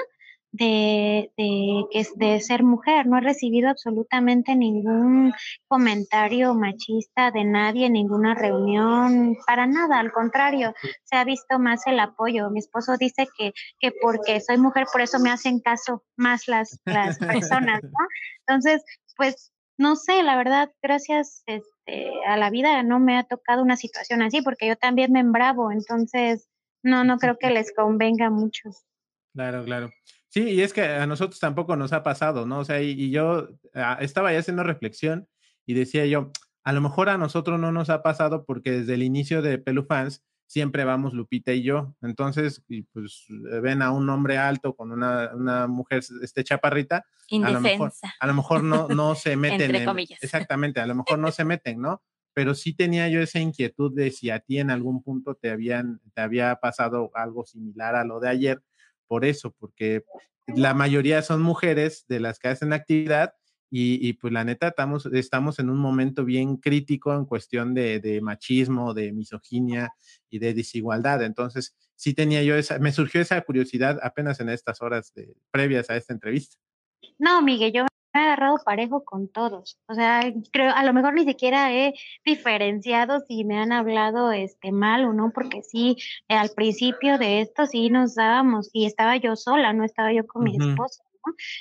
de, de, de ser mujer. No he recibido absolutamente ningún comentario machista de nadie en ninguna reunión, para nada, al contrario, se ha visto más el apoyo. Mi esposo dice que, que porque soy mujer, por eso me hacen caso más las, las personas, ¿no? Entonces, pues no sé, la verdad, gracias este, a la vida no me ha tocado una situación así, porque yo también me embravo, entonces no, no creo que les convenga mucho. Claro, claro. Sí, y es que a nosotros tampoco nos ha pasado, ¿no? O sea, y, yo ah, estaba ya haciendo reflexión y decía yo, a lo mejor a nosotros no nos ha pasado porque desde el inicio de Pelufans siempre vamos Lupita y yo. Entonces, y pues ven a un hombre alto con una, una mujer este chaparrita, a lo mejor, a lo mejor no, no se [laughs] meten. en, [laughs] exactamente, a lo mejor no se meten, ¿no? Pero sí tenía yo esa inquietud de si a ti en algún punto te habían, te había pasado algo similar a lo de ayer, por eso, porque la mayoría son mujeres de las que hacen actividad y, pues la neta estamos, estamos en un momento bien crítico en cuestión de, machismo, de misoginia y de desigualdad. Entonces, sí tenía yo esa, me surgió esa curiosidad apenas en estas horas de, previas a esta entrevista. No, Miguel, yo agarrado parejo con todos. O sea, creo, a lo mejor ni siquiera he diferenciado si me han hablado este mal o no, porque sí, al principio de esto sí nos dábamos, y estaba yo sola, no estaba yo con mi esposo.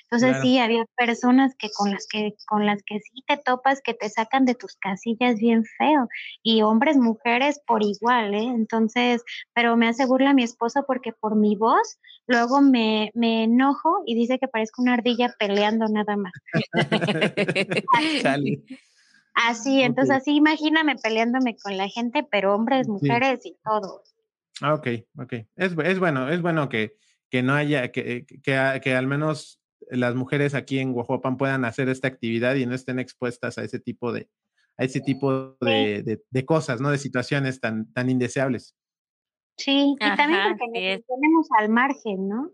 Entonces sí, había personas que con las que con las que sí te topas que te sacan de tus casillas bien feo y hombres, mujeres por igual, ¿eh? Entonces, pero me hace burla mi esposo porque por mi voz luego me, me enojo y dice que parezco una ardilla peleando nada más. [laughs] [laughs] así, entonces así imagíname peleándome con la gente, pero hombres, mujeres y todo. Ah, ok, ok. Es, es bueno, es bueno que, que no haya, que, que, que, al menos las mujeres aquí en Guajuapan puedan hacer esta actividad y no estén expuestas a ese tipo de, a ese tipo de, de, cosas, ¿no? De situaciones tan, tan indeseables. Sí, y también porque tenemos al margen, ¿no?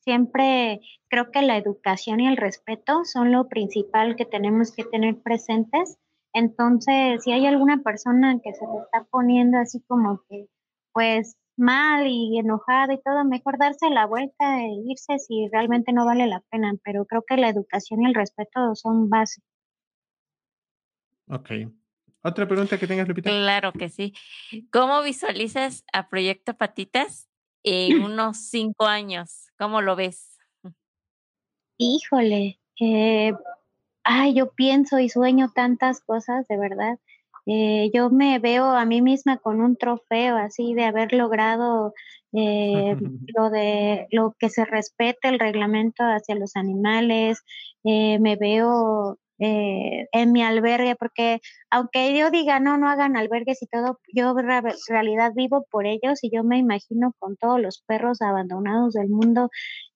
Siempre creo que la educación y el respeto son lo principal que tenemos que tener presentes. Entonces, si hay alguna persona que se le está poniendo así como que, pues, mal y enojada y todo, mejor darse la vuelta e irse si realmente no vale la pena, pero creo que la educación y el respeto son base. Ok. ¿Otra pregunta que tengas, Lupita? Claro que sí. ¿Cómo visualizas a Proyecto Patitas en [clears throat] unos cinco años? ¿Cómo lo ves? Híjole, eh, ay, yo pienso y sueño tantas cosas, de verdad. Eh, yo me veo a mí misma con un trofeo así de haber logrado eh, [laughs] lo de lo que se respete el reglamento hacia los animales, eh, me veo eh, en mi albergue, porque aunque yo diga, no, no hagan albergues y todo, yo en realidad vivo por ellos y yo me imagino con todos los perros abandonados del mundo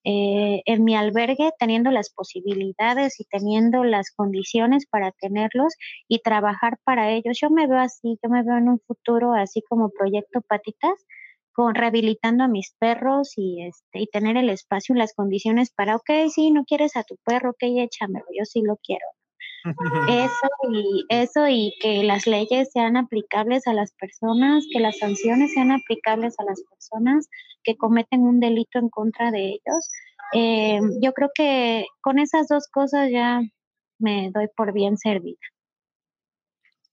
eh, en mi albergue, teniendo las posibilidades y teniendo las condiciones para tenerlos y trabajar para ellos. Yo me veo así, yo me veo en un futuro así como proyecto Patitas con rehabilitando a mis perros y este y tener el espacio y las condiciones para, ok, sí, no quieres a tu perro, ok, échamelo, yo sí lo quiero. Eso y, eso y que las leyes sean aplicables a las personas, que las sanciones sean aplicables a las personas que cometen un delito en contra de ellos. Eh, yo creo que con esas dos cosas ya me doy por bien servida.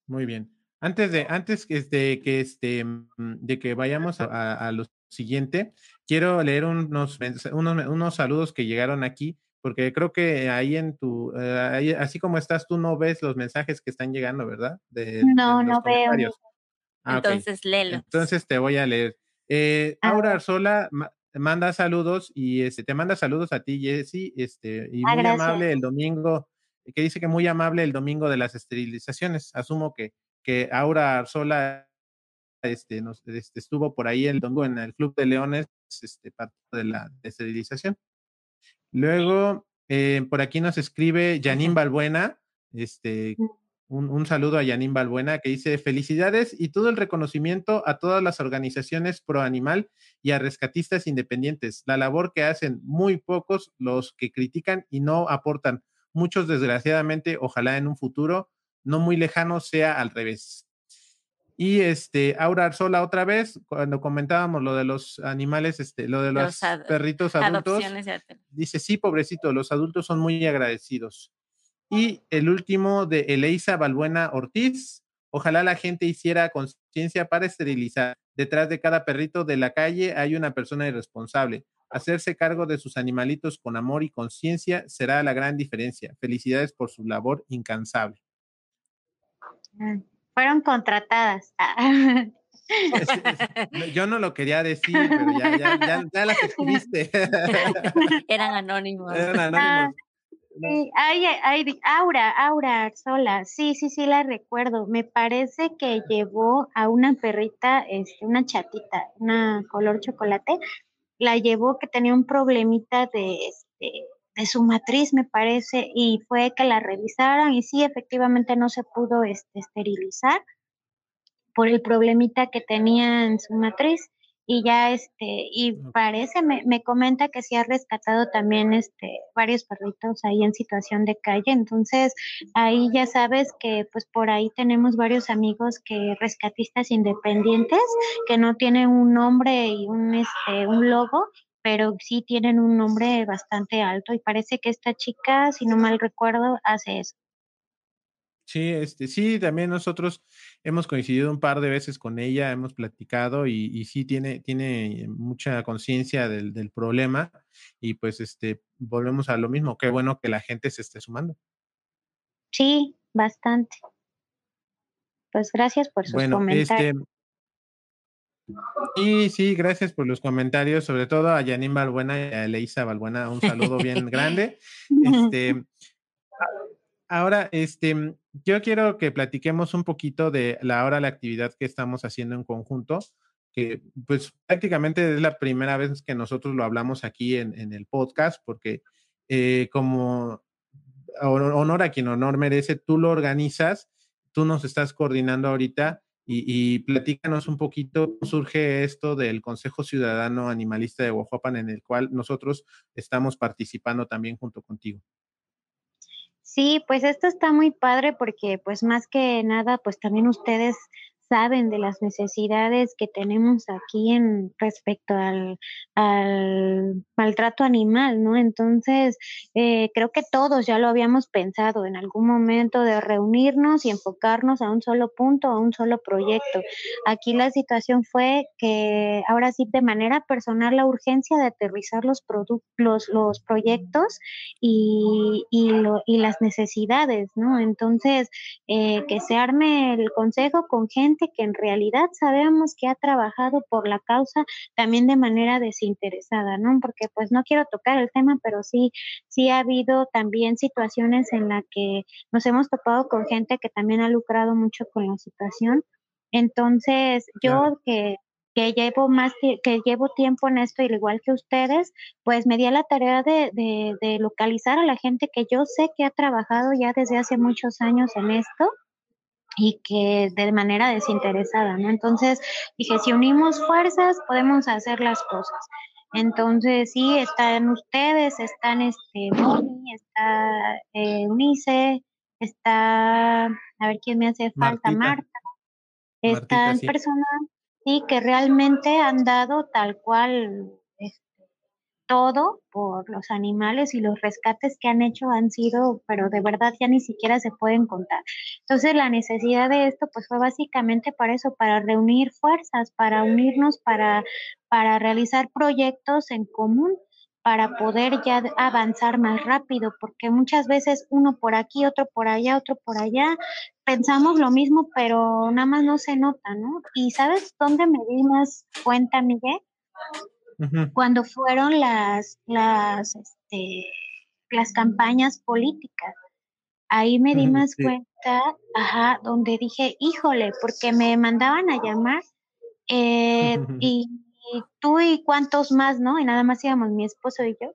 Muy bien. Antes de, antes de que este, mm, de que vayamos a, a lo siguiente, quiero leer unos, unos, unos saludos que llegaron aquí porque creo que ahí en tu, eh, así como estás, tú no ves los mensajes que están llegando, ¿verdad? no, no veo. Ah, Entonces, léelos. Entonces te voy a leer. Eh, Aura Arzola manda saludos y este, te manda saludos a ti, Jessy, este, y ah, muy amable el domingo, que dice que muy amable el domingo de las esterilizaciones. Asumo que, que Aura Arzola este, nos, este, estuvo por ahí el domingo en el Club de Leones, este, parte de la esterilización. Luego, eh, por aquí nos escribe Janine Balbuena. Este, un, saludo a Yanin Balbuena que dice felicidades y todo el reconocimiento a todas las organizaciones pro animal y a rescatistas independientes. La labor que hacen muy pocos los que critican y no aportan. Muchos desgraciadamente, ojalá en un futuro no muy lejano sea al revés. Y este, Aura Arzola otra vez, cuando comentábamos lo de los animales, este, lo de los, perritos adultos, dice, sí, pobrecito, los adultos son muy agradecidos. Y el último de Eleisa Balbuena Ortiz, ojalá la gente hiciera conciencia para esterilizar. Detrás de cada perrito de la calle hay una persona irresponsable. Hacerse cargo de sus animalitos con amor y conciencia será la gran diferencia. Felicidades por su labor incansable. Ah fueron contratadas. [laughs] Yo no lo quería decir, pero ya, ya, ya, ya las escribiste. [laughs] Eran anónimos. Eran anónimos. Ah, sí, Aura, Aura Sola, sí, sí, sí la recuerdo. Me parece que llevó a una perrita, este, una chatita, una color chocolate, la llevó que tenía un problemita de, este, de su matriz, me parece, y fue que la revisaran y sí, efectivamente no se pudo este, esterilizar por el problemita que tenía en su matriz y ya este y parece me, me, comenta que sí ha rescatado también este varios perritos ahí en situación de calle entonces ahí ya sabes que pues por ahí tenemos varios amigos que rescatistas independientes que no tienen un nombre y un este un logo pero sí tienen un nombre bastante alto y parece que esta chica, si no mal recuerdo, hace eso. Sí, este, sí, también nosotros hemos coincidido un par de veces con ella, hemos platicado y, y sí tiene, tiene mucha conciencia del, del, problema y pues este, volvemos a lo mismo, qué bueno que la gente se esté sumando. Sí, bastante. Pues gracias por sus bueno, comentarios. Este, y sí, gracias por los comentarios, sobre todo a Janine Balbuena y a Leisa Balbuena, un saludo bien grande. [laughs] Este, ahora, este, yo quiero que platiquemos un poquito de la hora la actividad que estamos haciendo en conjunto, que pues prácticamente es la primera vez que nosotros lo hablamos aquí en, el podcast, porque eh, como honor a quien honor merece, tú lo organizas, tú nos estás coordinando ahorita y, platícanos un poquito surge esto del Consejo Ciudadano Animalista de Oaxaca, en el cual nosotros estamos participando también junto contigo. Sí, pues esto está muy padre porque pues más que nada, pues también ustedes saben de las necesidades que tenemos aquí en respecto al, maltrato animal, ¿no? Entonces, eh, creo que todos ya lo habíamos pensado en algún momento de reunirnos y enfocarnos a un solo punto, a un solo proyecto. Aquí la situación fue que ahora sí, de manera personal, la urgencia de aterrizar los, los, los proyectos y, y, y, las necesidades, ¿no? Entonces, eh, que se arme el consejo con gente que en realidad sabemos que ha trabajado por la causa también de manera desinteresada, ¿no? Porque pues no quiero tocar el tema, pero sí, sí ha habido también situaciones en las que nos hemos topado con gente que también ha lucrado mucho con la situación. Entonces, yo que que llevo más que llevo tiempo en esto, al igual que ustedes, pues me di a la tarea de, de, de, localizar a la gente que yo sé que ha trabajado ya desde hace muchos años en esto y que de manera desinteresada, ¿no? Entonces dije, si unimos fuerzas, podemos hacer las cosas. Entonces, sí, están ustedes, están este Moni, está eh, Unice, está, a ver quién me hace falta, Marta. Están personas, sí, que realmente han dado tal cual todo por los animales y los rescates que han hecho han sido, pero de verdad ya ni siquiera se pueden contar. Entonces la necesidad de esto pues fue básicamente para eso, para reunir fuerzas, para unirnos, para, para realizar proyectos en común para poder ya avanzar más rápido, porque muchas veces uno por aquí, otro por allá, otro por allá, pensamos lo mismo, pero nada más no se nota, ¿no? Y ¿sabes dónde me di más cuenta, Miguel? Cuando fueron las, las, este, las campañas políticas. Ahí me di más cuenta, ajá, donde dije, híjole, porque me mandaban a llamar eh, [laughs] y, tú y cuántos más, ¿no? Y nada más íbamos mi esposo y yo.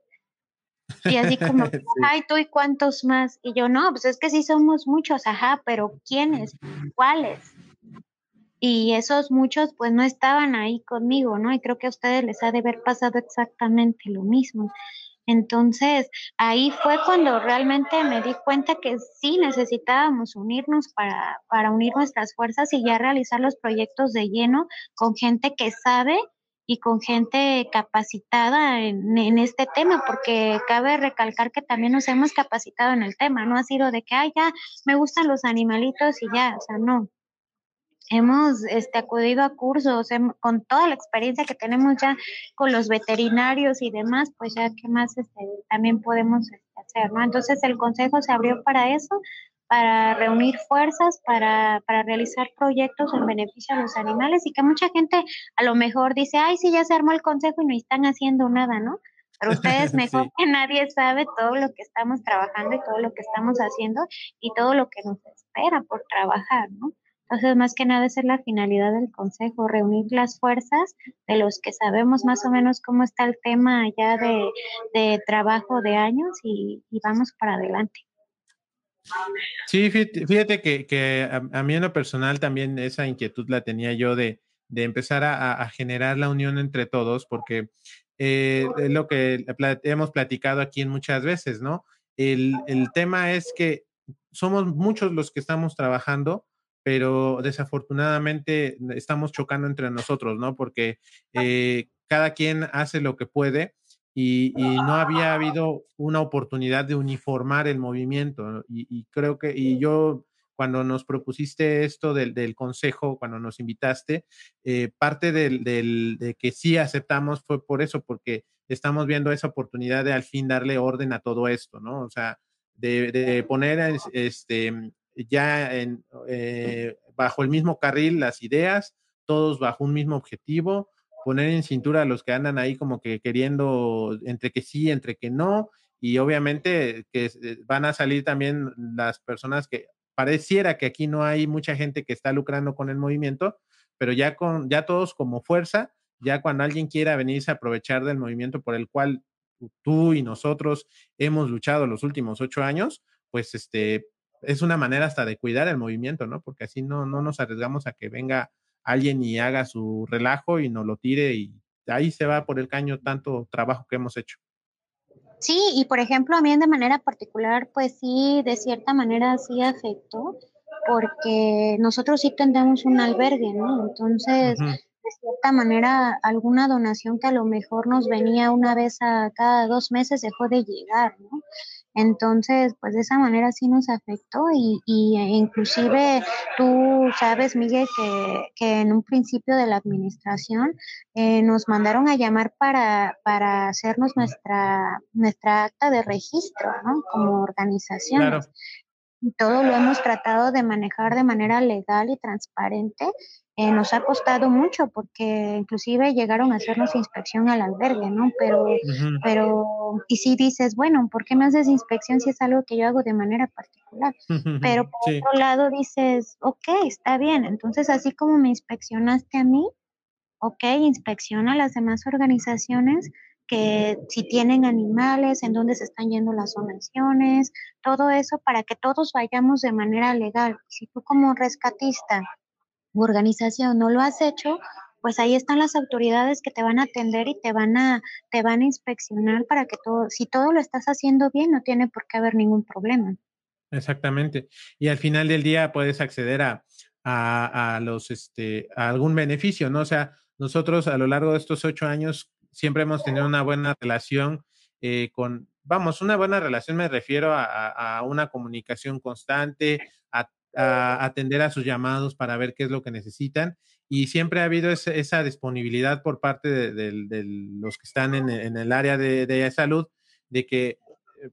Y así como, [laughs] ay, tú y cuántos más. Y yo, no, pues es que sí somos muchos, ajá, pero ¿quiénes? ¿Cuáles? Y esos muchos pues no estaban ahí conmigo, ¿no? Y creo que a ustedes les ha de haber pasado exactamente lo mismo. Entonces, ahí fue cuando realmente me di cuenta que sí necesitábamos unirnos para, para unir nuestras fuerzas y ya realizar los proyectos de lleno con gente que sabe y con gente capacitada en, en, este tema, porque cabe recalcar que también nos hemos capacitado en el tema, no ha sido de que, ay, ya, me gustan los animalitos y ya, o sea, no, hemos este, acudido a cursos con toda la experiencia que tenemos ya con los veterinarios y demás, pues ya qué más este, también podemos este, hacer, ¿no? Entonces el consejo se abrió para eso, para reunir fuerzas, para, para realizar proyectos en beneficio a los animales y que mucha gente a lo mejor dice, ay, sí, ya se armó el consejo y no están haciendo nada, ¿no? Pero [laughs] ustedes mejor que nadie sabe todo lo que estamos trabajando y todo lo que estamos haciendo y todo lo que nos espera por trabajar, ¿no? Entonces, más que nada, esa es la finalidad del consejo, reunir las fuerzas de los que sabemos más o menos cómo está el tema ya de, trabajo de años y, vamos para adelante. Sí, fíjate, que, a, mí en lo personal también esa inquietud la tenía yo de, empezar a, generar la unión entre todos, porque eh, es lo que hemos platicado aquí en muchas veces, ¿no? El, el tema es que somos muchos los que estamos trabajando, pero desafortunadamente estamos chocando entre nosotros, ¿no? Porque eh, cada quien hace lo que puede y, no había habido una oportunidad de uniformar el movimiento. Y, creo que, y yo cuando nos propusiste esto del, consejo, cuando nos invitaste, eh, parte del, de que sí aceptamos fue por eso, porque estamos viendo esa oportunidad de al fin darle orden a todo esto, ¿no? O sea, de, de poner este, ya en, eh, bajo el mismo carril las ideas, todos bajo un mismo objetivo, poner en cintura a los que andan ahí como que queriendo entre que sí, entre que no, y obviamente que eh, van a salir también las personas que pareciera que aquí no hay mucha gente que está lucrando con el movimiento, pero ya con ya todos como fuerza, ya cuando alguien quiera venirse a aprovechar del movimiento por el cual tú y nosotros hemos luchado los últimos ocho años, pues este es una manera hasta de cuidar el movimiento, ¿no? Porque así no, no nos arriesgamos a que venga alguien y haga su relajo y nos lo tire y ahí se va por el caño tanto trabajo que hemos hecho. Sí, y por ejemplo, a mí de manera particular, pues sí, de cierta manera sí afectó, porque nosotros sí tendemos un albergue, ¿no? Entonces, de cierta manera, alguna donación que a lo mejor nos venía una vez a cada dos meses dejó de llegar, ¿no? Entonces, pues de esa manera sí nos afectó y, y e inclusive tú sabes, Miguel, que, que, en un principio de la administración eh, nos mandaron a llamar para, para hacernos nuestra, nuestra acta de registro, ¿no? Como organización. Todo lo hemos tratado de manejar de manera legal y transparente eh, nos ha costado mucho porque inclusive llegaron a hacernos inspección al albergue, ¿no? Pero, pero, y si dices, bueno, ¿por qué me haces inspección si es algo que yo hago de manera particular? Pero por otro lado dices, ok, está bien, entonces así como me inspeccionaste a mí, ok, inspecciona a las demás organizaciones que si tienen animales, en dónde se están yendo las donaciones, todo eso para que todos vayamos de manera legal. Si tú como rescatista organización no lo has hecho, pues ahí están las autoridades que te van a atender y te van a, te van a inspeccionar para que todo, si todo lo estás haciendo bien, no tiene por qué haber ningún problema. Exactamente. Y al final del día puedes acceder a, a, los, este, a algún beneficio, ¿no? O sea, nosotros a lo largo de estos ocho años siempre hemos tenido una buena relación eh, con, vamos, una buena relación me refiero a, a, una comunicación constante, a a atender a sus llamados para ver qué es lo que necesitan. Y siempre ha habido esa disponibilidad por parte de, los que están en, el área de, salud, de que eh,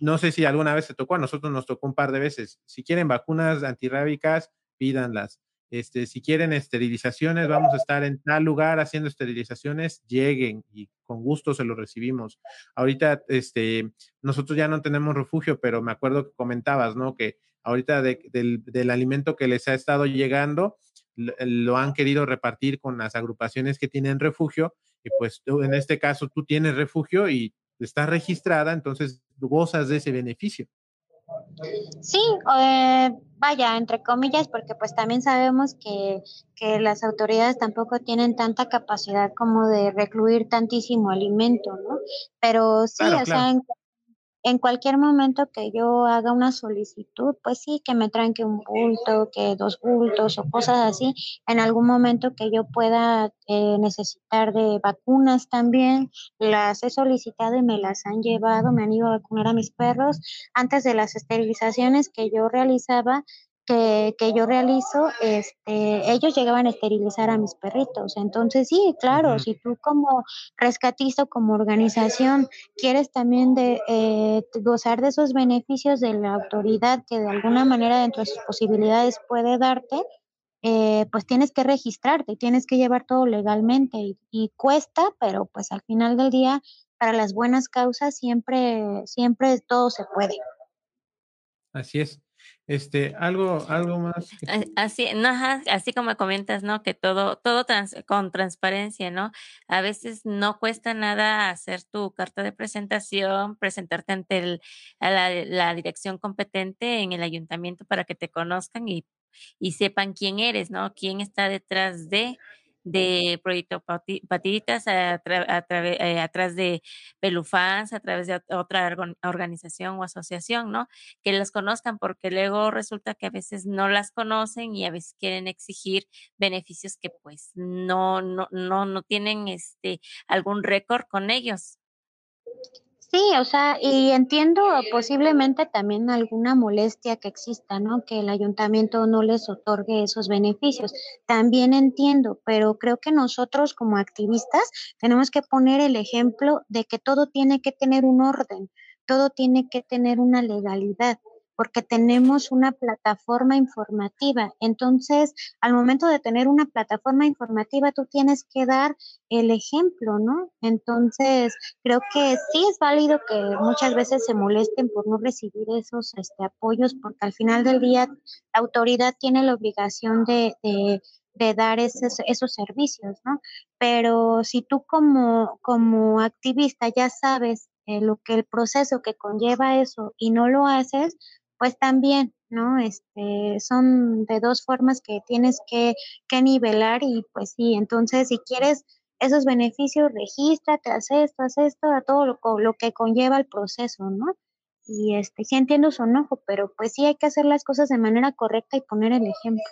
no sé si alguna vez se tocó, a nosotros nos tocó un par de veces. Si quieren vacunas antirrábicas, pídanlas. Este, si quieren esterilizaciones, vamos a estar en tal lugar haciendo esterilizaciones, lleguen y con gusto se lo recibimos. Ahorita, este, nosotros ya no tenemos refugio, pero me acuerdo que comentabas, ¿no? Que ahorita del, alimento que les ha estado llegando, lo han querido repartir con las agrupaciones que tienen refugio y pues en este caso tú tienes refugio y está registrada, entonces gozas de ese beneficio. Sí, eh, vaya, entre comillas, porque pues también sabemos que, que, las autoridades tampoco tienen tanta capacidad como de recluir tantísimo alimento, ¿no? Pero sí, o sea, en, en cualquier momento que yo haga una solicitud, pues sí, que me tranque un bulto, que dos bultos o cosas así, en algún momento que yo pueda eh, necesitar de vacunas también, las he solicitado y me las han llevado, me han ido a vacunar a mis perros. Antes de las esterilizaciones que yo realizaba que, que, yo realizo, este, ellos llegaban a esterilizar a mis perritos. Entonces, sí, claro, si tú como rescatista, como organización, quieres también de, eh, gozar de esos beneficios de la autoridad que de alguna manera dentro de sus posibilidades puede darte, eh, pues tienes que registrarte, tienes que llevar todo legalmente y, y, cuesta, pero pues al final del día, para las buenas causas, siempre, siempre todo se puede. Así es. Este, algo, algo más. Así, no, así como comentas, ¿no? Que todo, todo con transparencia, ¿no? A veces no cuesta nada hacer tu carta de presentación, presentarte ante el, la, la, dirección competente en el ayuntamiento para que te conozcan y, y sepan quién eres, ¿no? Quién está detrás de de Proyecto Patitas a, eh, a, través de Pelufans, a través de otra organización o asociación, ¿no? Que las conozcan porque luego resulta que a veces no las conocen y a veces quieren exigir beneficios que pues no, no, no, no tienen este algún récord con ellos. Sí, o sea, y entiendo posiblemente también alguna molestia que exista, ¿no? Que el ayuntamiento no les otorgue esos beneficios. También entiendo, pero creo que nosotros como activistas tenemos que poner el ejemplo de que todo tiene que tener un orden, todo tiene que tener una legalidad porque tenemos una plataforma informativa. Entonces, al momento de tener una plataforma informativa, tú tienes que dar el ejemplo, ¿no? Entonces, creo que sí es válido que muchas veces se molesten por no recibir esos este, apoyos, porque al final del día la autoridad tiene la obligación de, dar esos, servicios, ¿no? Pero si tú como, como activista ya sabes eh, lo que el proceso que conlleva eso y no lo haces, pues también, ¿no? Este, son de dos formas que tienes que, que nivelar y pues sí, entonces si quieres esos beneficios, regístrate, haz esto, haz esto, a todo lo, lo que conlleva el proceso, ¿no? Y este, sí entiendo su enojo, pero pues sí hay que hacer las cosas de manera correcta y poner el ejemplo.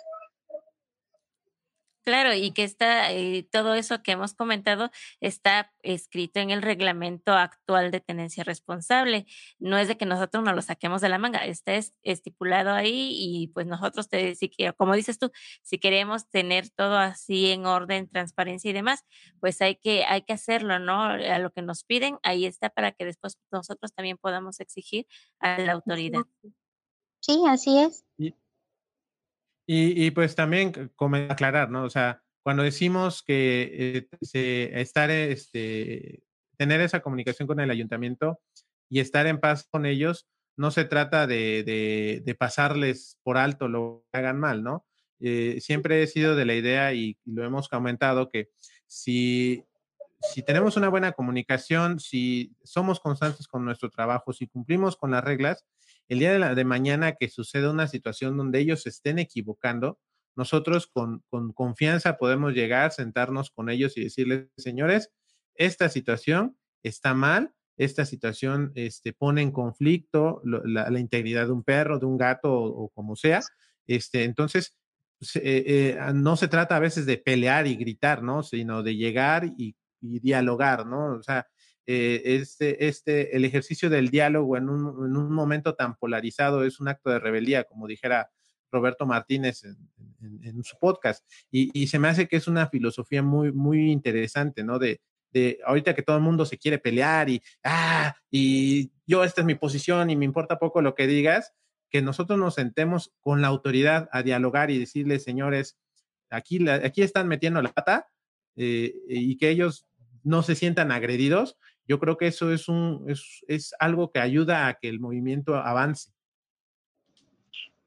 Claro, y que está, eh, todo eso que hemos comentado está escrito en el reglamento actual de tenencia responsable. No es de que nosotros nos lo saquemos de la manga, está estipulado ahí y pues nosotros, te, si, como dices tú, si queremos tener todo así en orden, transparencia y demás, pues hay que, hay que hacerlo, ¿no? A lo que nos piden, ahí está para que después nosotros también podamos exigir a la autoridad. Sí, así es. Y, pues también como aclarar, ¿no? O sea, cuando decimos que eh, estar, este, tener esa comunicación con el ayuntamiento y estar en paz con ellos, no se trata de, de, pasarles por alto lo que hagan mal, ¿no? Eh, siempre he sido de la idea y, lo hemos comentado que si, si tenemos una buena comunicación, si somos constantes con nuestro trabajo, si cumplimos con las reglas, el día de, mañana que suceda una situación donde ellos se estén equivocando, nosotros con, con, confianza podemos llegar, sentarnos con ellos y decirles, señores, esta situación está mal, esta situación este, pone en conflicto la, integridad de un perro, de un gato o, o como sea. Este, entonces, eh, eh, no se trata a veces de pelear y gritar, ¿no? Sino de llegar y, y dialogar, ¿no? O sea, eh, este, este, el ejercicio del diálogo en un, en un, momento tan polarizado es un acto de rebeldía, como dijera Roberto Martínez en, en, en su podcast. Y, y, se me hace que es una filosofía muy, muy interesante, ¿no? De, de ahorita que todo el mundo se quiere pelear y, ah, y yo esta es mi posición y me importa poco lo que digas, que nosotros nos sentemos con la autoridad a dialogar y decirles, señores, aquí, la, aquí están metiendo la pata eh, y que ellos no se sientan agredidos yo creo que eso es, un, es, es algo que ayuda a que el movimiento avance.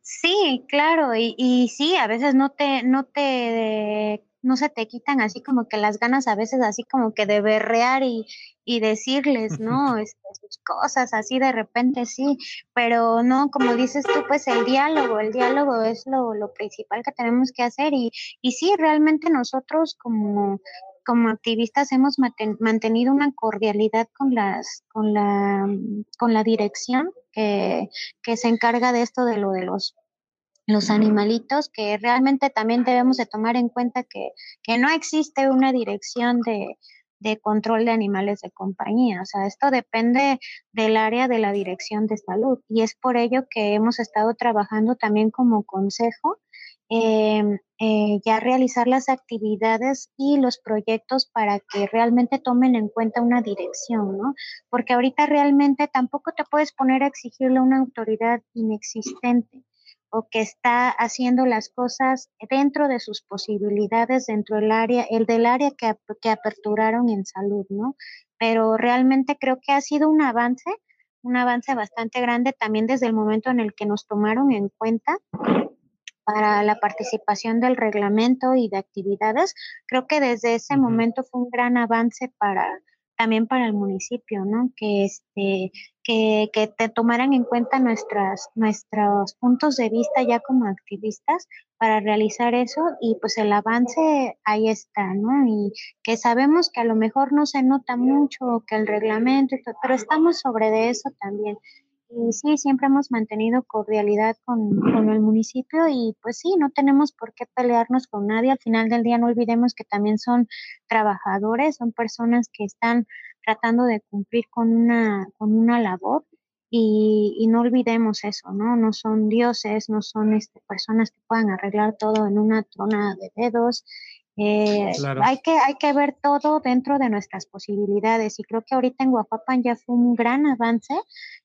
Sí, claro, y, y sí, a veces no te, no te no se te quitan así como que las ganas a veces así como que de berrear y, y decirles, ¿no? [laughs] Este, sus cosas así de repente sí, pero no, como dices tú, pues el diálogo, el diálogo es lo, lo principal que tenemos que hacer y, y sí, realmente nosotros como como activistas hemos mantenido una cordialidad con las con la con la dirección que, que se encarga de esto de lo de los los animalitos, que realmente también debemos de tomar en cuenta que, que no existe una dirección de, de control de animales de compañía. O sea, esto depende del área de la dirección de salud y es por ello que hemos estado trabajando también como consejo eh, eh, ya realizar las actividades y los proyectos para que realmente tomen en cuenta una dirección, ¿no? Porque ahorita realmente tampoco te puedes poner a exigirle a una autoridad inexistente o que está haciendo las cosas dentro de sus posibilidades, dentro del área, el del área que, que aperturaron en salud, ¿no? Pero realmente creo que ha sido un avance, un avance bastante grande también desde el momento en el que nos tomaron en cuenta para la participación del reglamento y de actividades. Creo que desde ese momento fue un gran avance para también para el municipio, ¿no? Que este que, que te tomaran en cuenta nuestras nuestros puntos de vista ya como activistas para realizar eso y pues el avance ahí está, ¿no? Y que sabemos que a lo mejor no se nota mucho que el reglamento, pero estamos sobre de eso también. Y sí, siempre hemos mantenido cordialidad con, con, el municipio y pues sí, no tenemos por qué pelearnos con nadie. Al final del día no olvidemos que también son trabajadores, son personas que están tratando de cumplir con una, con una labor y, y no olvidemos eso, ¿no? No son dioses, no son este, personas que puedan arreglar todo en una trona de dedos eh, hay, que, hay que ver todo dentro de nuestras posibilidades y creo que ahorita en Guapapan ya fue un gran avance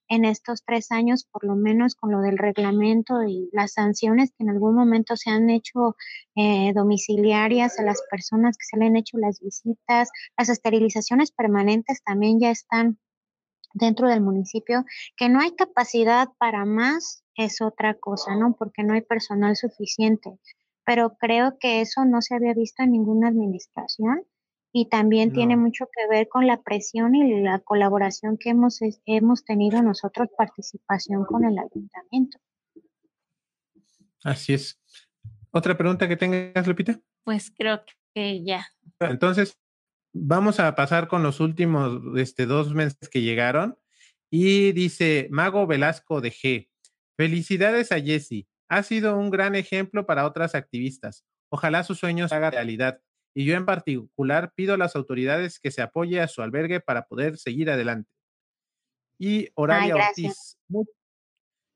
en estos tres años, por lo menos con lo del reglamento y las sanciones que en algún momento se han hecho eh, domiciliarias a las personas que se le han hecho las visitas, las esterilizaciones permanentes también ya están dentro del municipio, que no hay capacidad para más es otra cosa, ¿no? Porque no hay personal suficiente pero creo que eso no se había visto en ninguna administración y también tiene mucho que ver con la presión y la colaboración que hemos, hemos tenido nosotros, participación con el ayuntamiento. Así es. ¿Otra pregunta que tengas, Lupita? Pues creo que ya. Entonces, vamos a pasar con los últimos este, dos meses que llegaron. Y dice Mago Velasco de G. Felicidades a Jesse. Ha sido un gran ejemplo para otras activistas. Ojalá sus sueños se hagan realidad. Y yo en particular pido a las autoridades que se apoye a su albergue para poder seguir adelante. Y Oralia Ortiz.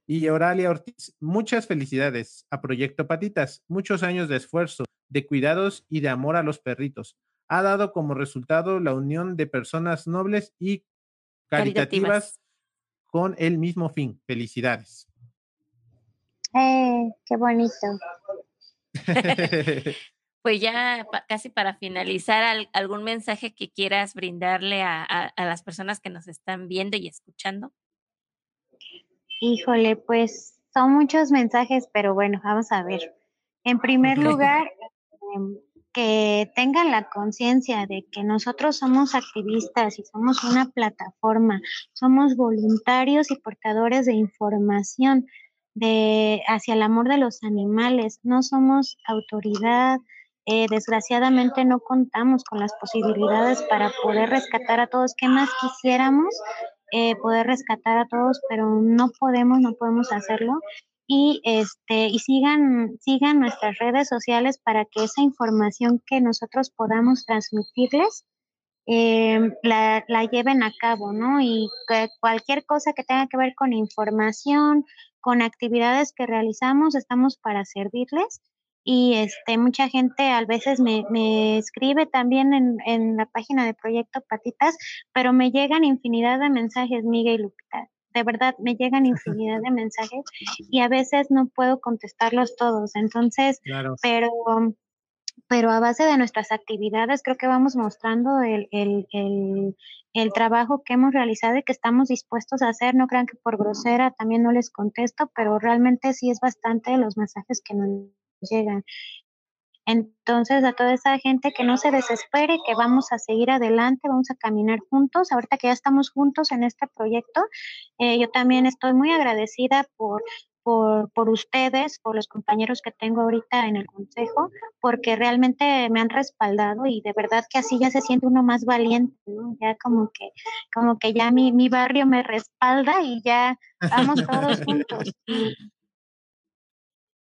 Y Oralia Ortiz, muchas felicidades a Proyecto Patitas. Muchos años de esfuerzo, de cuidados y de amor a los perritos. Ha dado como resultado la unión de personas nobles y caritativas. con el mismo fin. Felicidades. Eh, qué bonito. [laughs] pues ya casi para finalizar, ¿algún mensaje que quieras brindarle a, a, las personas que nos están viendo y escuchando? Híjole, pues son muchos mensajes, pero bueno, vamos a ver. En primer [laughs] lugar, em, que tengan la conciencia de que nosotros somos activistas y somos una plataforma, somos voluntarios y portadores de información de hacia el amor de los animales. No somos autoridad, eh, desgraciadamente no contamos con las posibilidades para poder rescatar a todos. ¿Qué más quisiéramos? Eh, poder rescatar a todos, pero no podemos, no podemos hacerlo. Y este, y sigan, sigan nuestras redes sociales para que esa información que nosotros podamos transmitirles eh, la, la, lleven a cabo, ¿no? Y cualquier cosa que tenga que ver con información, con actividades que realizamos, estamos para servirles. Y este, mucha gente a veces me, me escribe también en, en, la página de Proyecto Patitas, pero me llegan infinidad de mensajes, Miguel y Lupita. De verdad, me llegan infinidad de mensajes [laughs] y a veces no puedo contestarlos todos. Entonces, pero pero a base de nuestras actividades creo que vamos mostrando el, el, el, trabajo que hemos realizado y que estamos dispuestos a hacer. No crean que por grosera también no les contesto, pero realmente sí es bastante los mensajes que nos llegan. Entonces, a toda esa gente que no se desespere, que vamos a seguir adelante, vamos a caminar juntos. Ahorita que ya estamos juntos en este proyecto, eh, yo también estoy muy agradecida por, por, por, ustedes, por los compañeros que tengo ahorita en el consejo, porque realmente me han respaldado y de verdad que así ya se siente uno más valiente, ¿no? Ya como que, como que ya mi, mi barrio me respalda y ya vamos todos [laughs] juntos.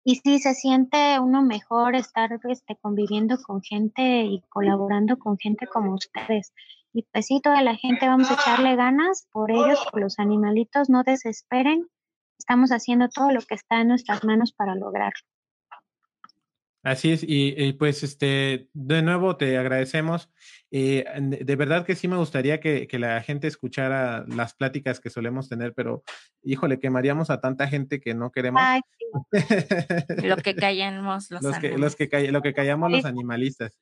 Y sí, se siente uno mejor estar este, conviviendo con gente y colaborando con gente como ustedes. Y pues sí, toda la gente vamos a echarle ganas por ellos, por los animalitos, no desesperen. Estamos haciendo todo lo que está en nuestras manos para lograrlo. Así es, y, pues este, de nuevo te agradecemos. Eh, de verdad que sí me gustaría que, la gente escuchara las pláticas que solemos tener, pero híjole, quemaríamos a tanta gente que no queremos. [laughs] lo que callamos los, los que, los que Lo que callamos los animalistas.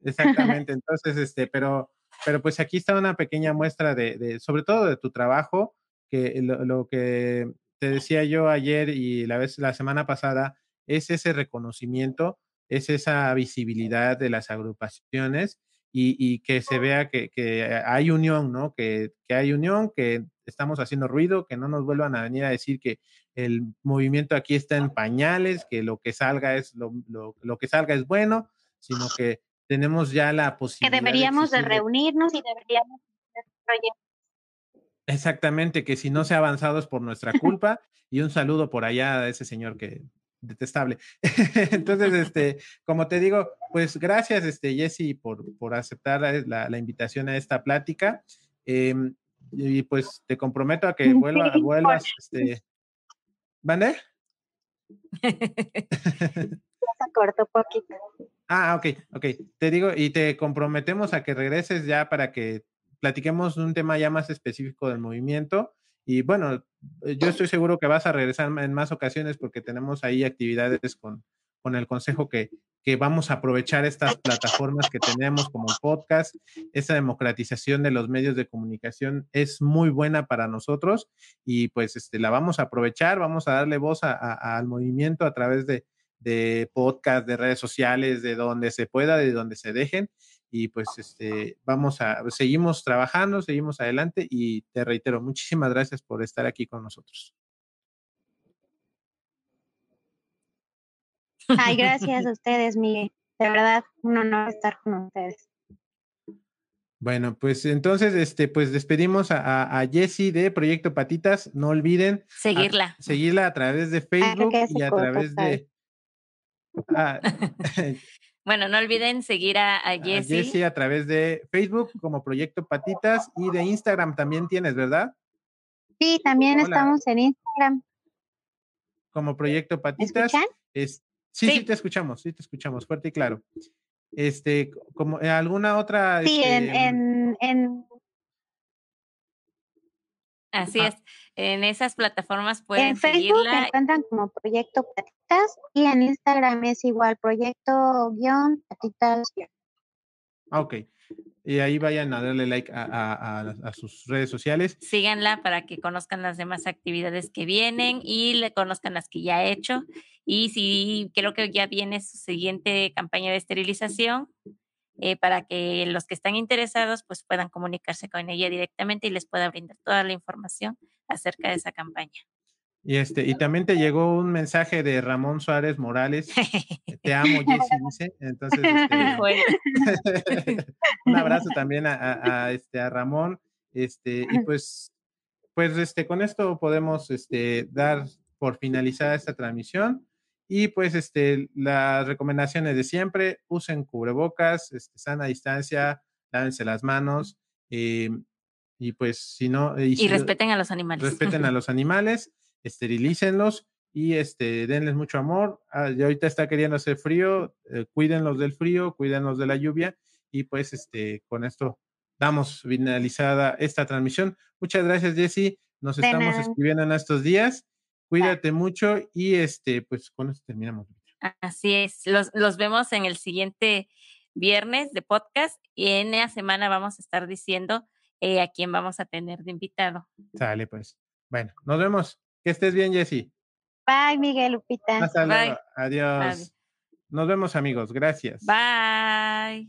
[laughs] Exactamente, entonces, este, pero, pero pues aquí está una pequeña muestra de, de sobre todo de tu trabajo, que lo, lo que te decía yo ayer y la vez la semana pasada, es ese reconocimiento, es esa visibilidad de las agrupaciones y, que se vea que, hay unión, ¿no? Que, hay unión, que estamos haciendo ruido, que no nos vuelvan a venir a decir que el movimiento aquí está en pañales, que lo que salga es lo, que salga es bueno, sino que tenemos ya la posibilidad. Que deberíamos de, reunirnos y deberíamos hacer proyectos. Exactamente, que si no se ha avanzado es por nuestra [laughs] culpa. y un saludo por allá a ese señor que detestable. [laughs] Entonces, [laughs] este, como te digo, pues gracias, este, Jesse, por, por aceptar la, invitación a esta plática. Em, y pues te comprometo a que vuelva, vuelvas, este, ¿vale? corto poquito. Ah, ok, ok. Te digo, y te comprometemos a que regreses ya para que platiquemos un tema ya más específico del movimiento y bueno, eh, yo estoy seguro que vas a regresar en más ocasiones porque tenemos ahí actividades con, con el consejo que, que vamos a aprovechar estas plataformas que tenemos como podcast. Esa democratización de los medios de comunicación es muy buena para nosotros y pues este, la vamos a aprovechar, vamos a darle voz al movimiento a través de, de podcast, de redes sociales, de donde se pueda, de donde se dejen y pues este, vamos a, seguimos trabajando, seguimos adelante y te reitero, muchísimas gracias por estar aquí con nosotros. Ay, gracias a [laughs] ustedes, Miguel. De verdad, un honor estar con ustedes. Bueno, pues entonces, este, pues despedimos a, a Jessie de Proyecto Patitas. No olviden seguirla. seguirla a través de Facebook y a través de. Ah, [laughs] Bueno, no olviden seguir a, a Jessie. A a través de Facebook como Proyecto Patitas y de Instagram también tienes, ¿verdad? Sí, también estamos en Instagram. Como Proyecto Patitas. Es, sí, sí, te escuchamos, sí te escuchamos, fuerte y claro. Este, como alguna otra. Sí, en, este, en, en, Así es. En esas plataformas pueden en Facebook seguirla. encuentran como Proyecto Patitas y en Instagram es igual, Proyecto guion Patitas. Ah, ok. Y ahí vayan a darle like a, sus redes sociales. Síganla para que conozcan las demás actividades que vienen y le conozcan las que ya ha hecho. Y si creo que ya viene su siguiente campaña de esterilización, eh, para que los que están interesados pues puedan comunicarse con ella directamente y les pueda brindar toda la información acerca de esa campaña. Y este, y también te llegó un mensaje de Ramón Suárez Morales. Te amo, Jessy, dice. Entonces, este, [laughs] [laughs] un abrazo también a, este, a Ramón. Este, y [laughs] pues, pues este, con esto podemos este, dar por finalizada esta transmisión. Y pues este, las recomendaciones de siempre, usen cubrebocas, este, sana distancia, lávense las manos. Eh, y pues si no... Y, respeten a los animales. Respeten a [laughs] los animales, esterilícenlos y este, denles mucho amor. Ah, y ahorita está queriendo hacer frío, eh, cuídenlos del frío, cuídenlos de la lluvia y pues este, con esto damos finalizada esta transmisión. Muchas gracias, Jessy. Nos estamos escribiendo en estos días Cuídate mucho y este, pues con esto terminamos. Así es. Los, los vemos en el siguiente viernes de podcast y en la semana vamos a estar diciendo eh, a quién vamos a tener de invitado. Sale, pues. Bueno, nos vemos. Que estés bien, Jessy. Bye, Miguel Lupita. Hasta luego. Adiós. Nos vemos amigos, gracias. Bye.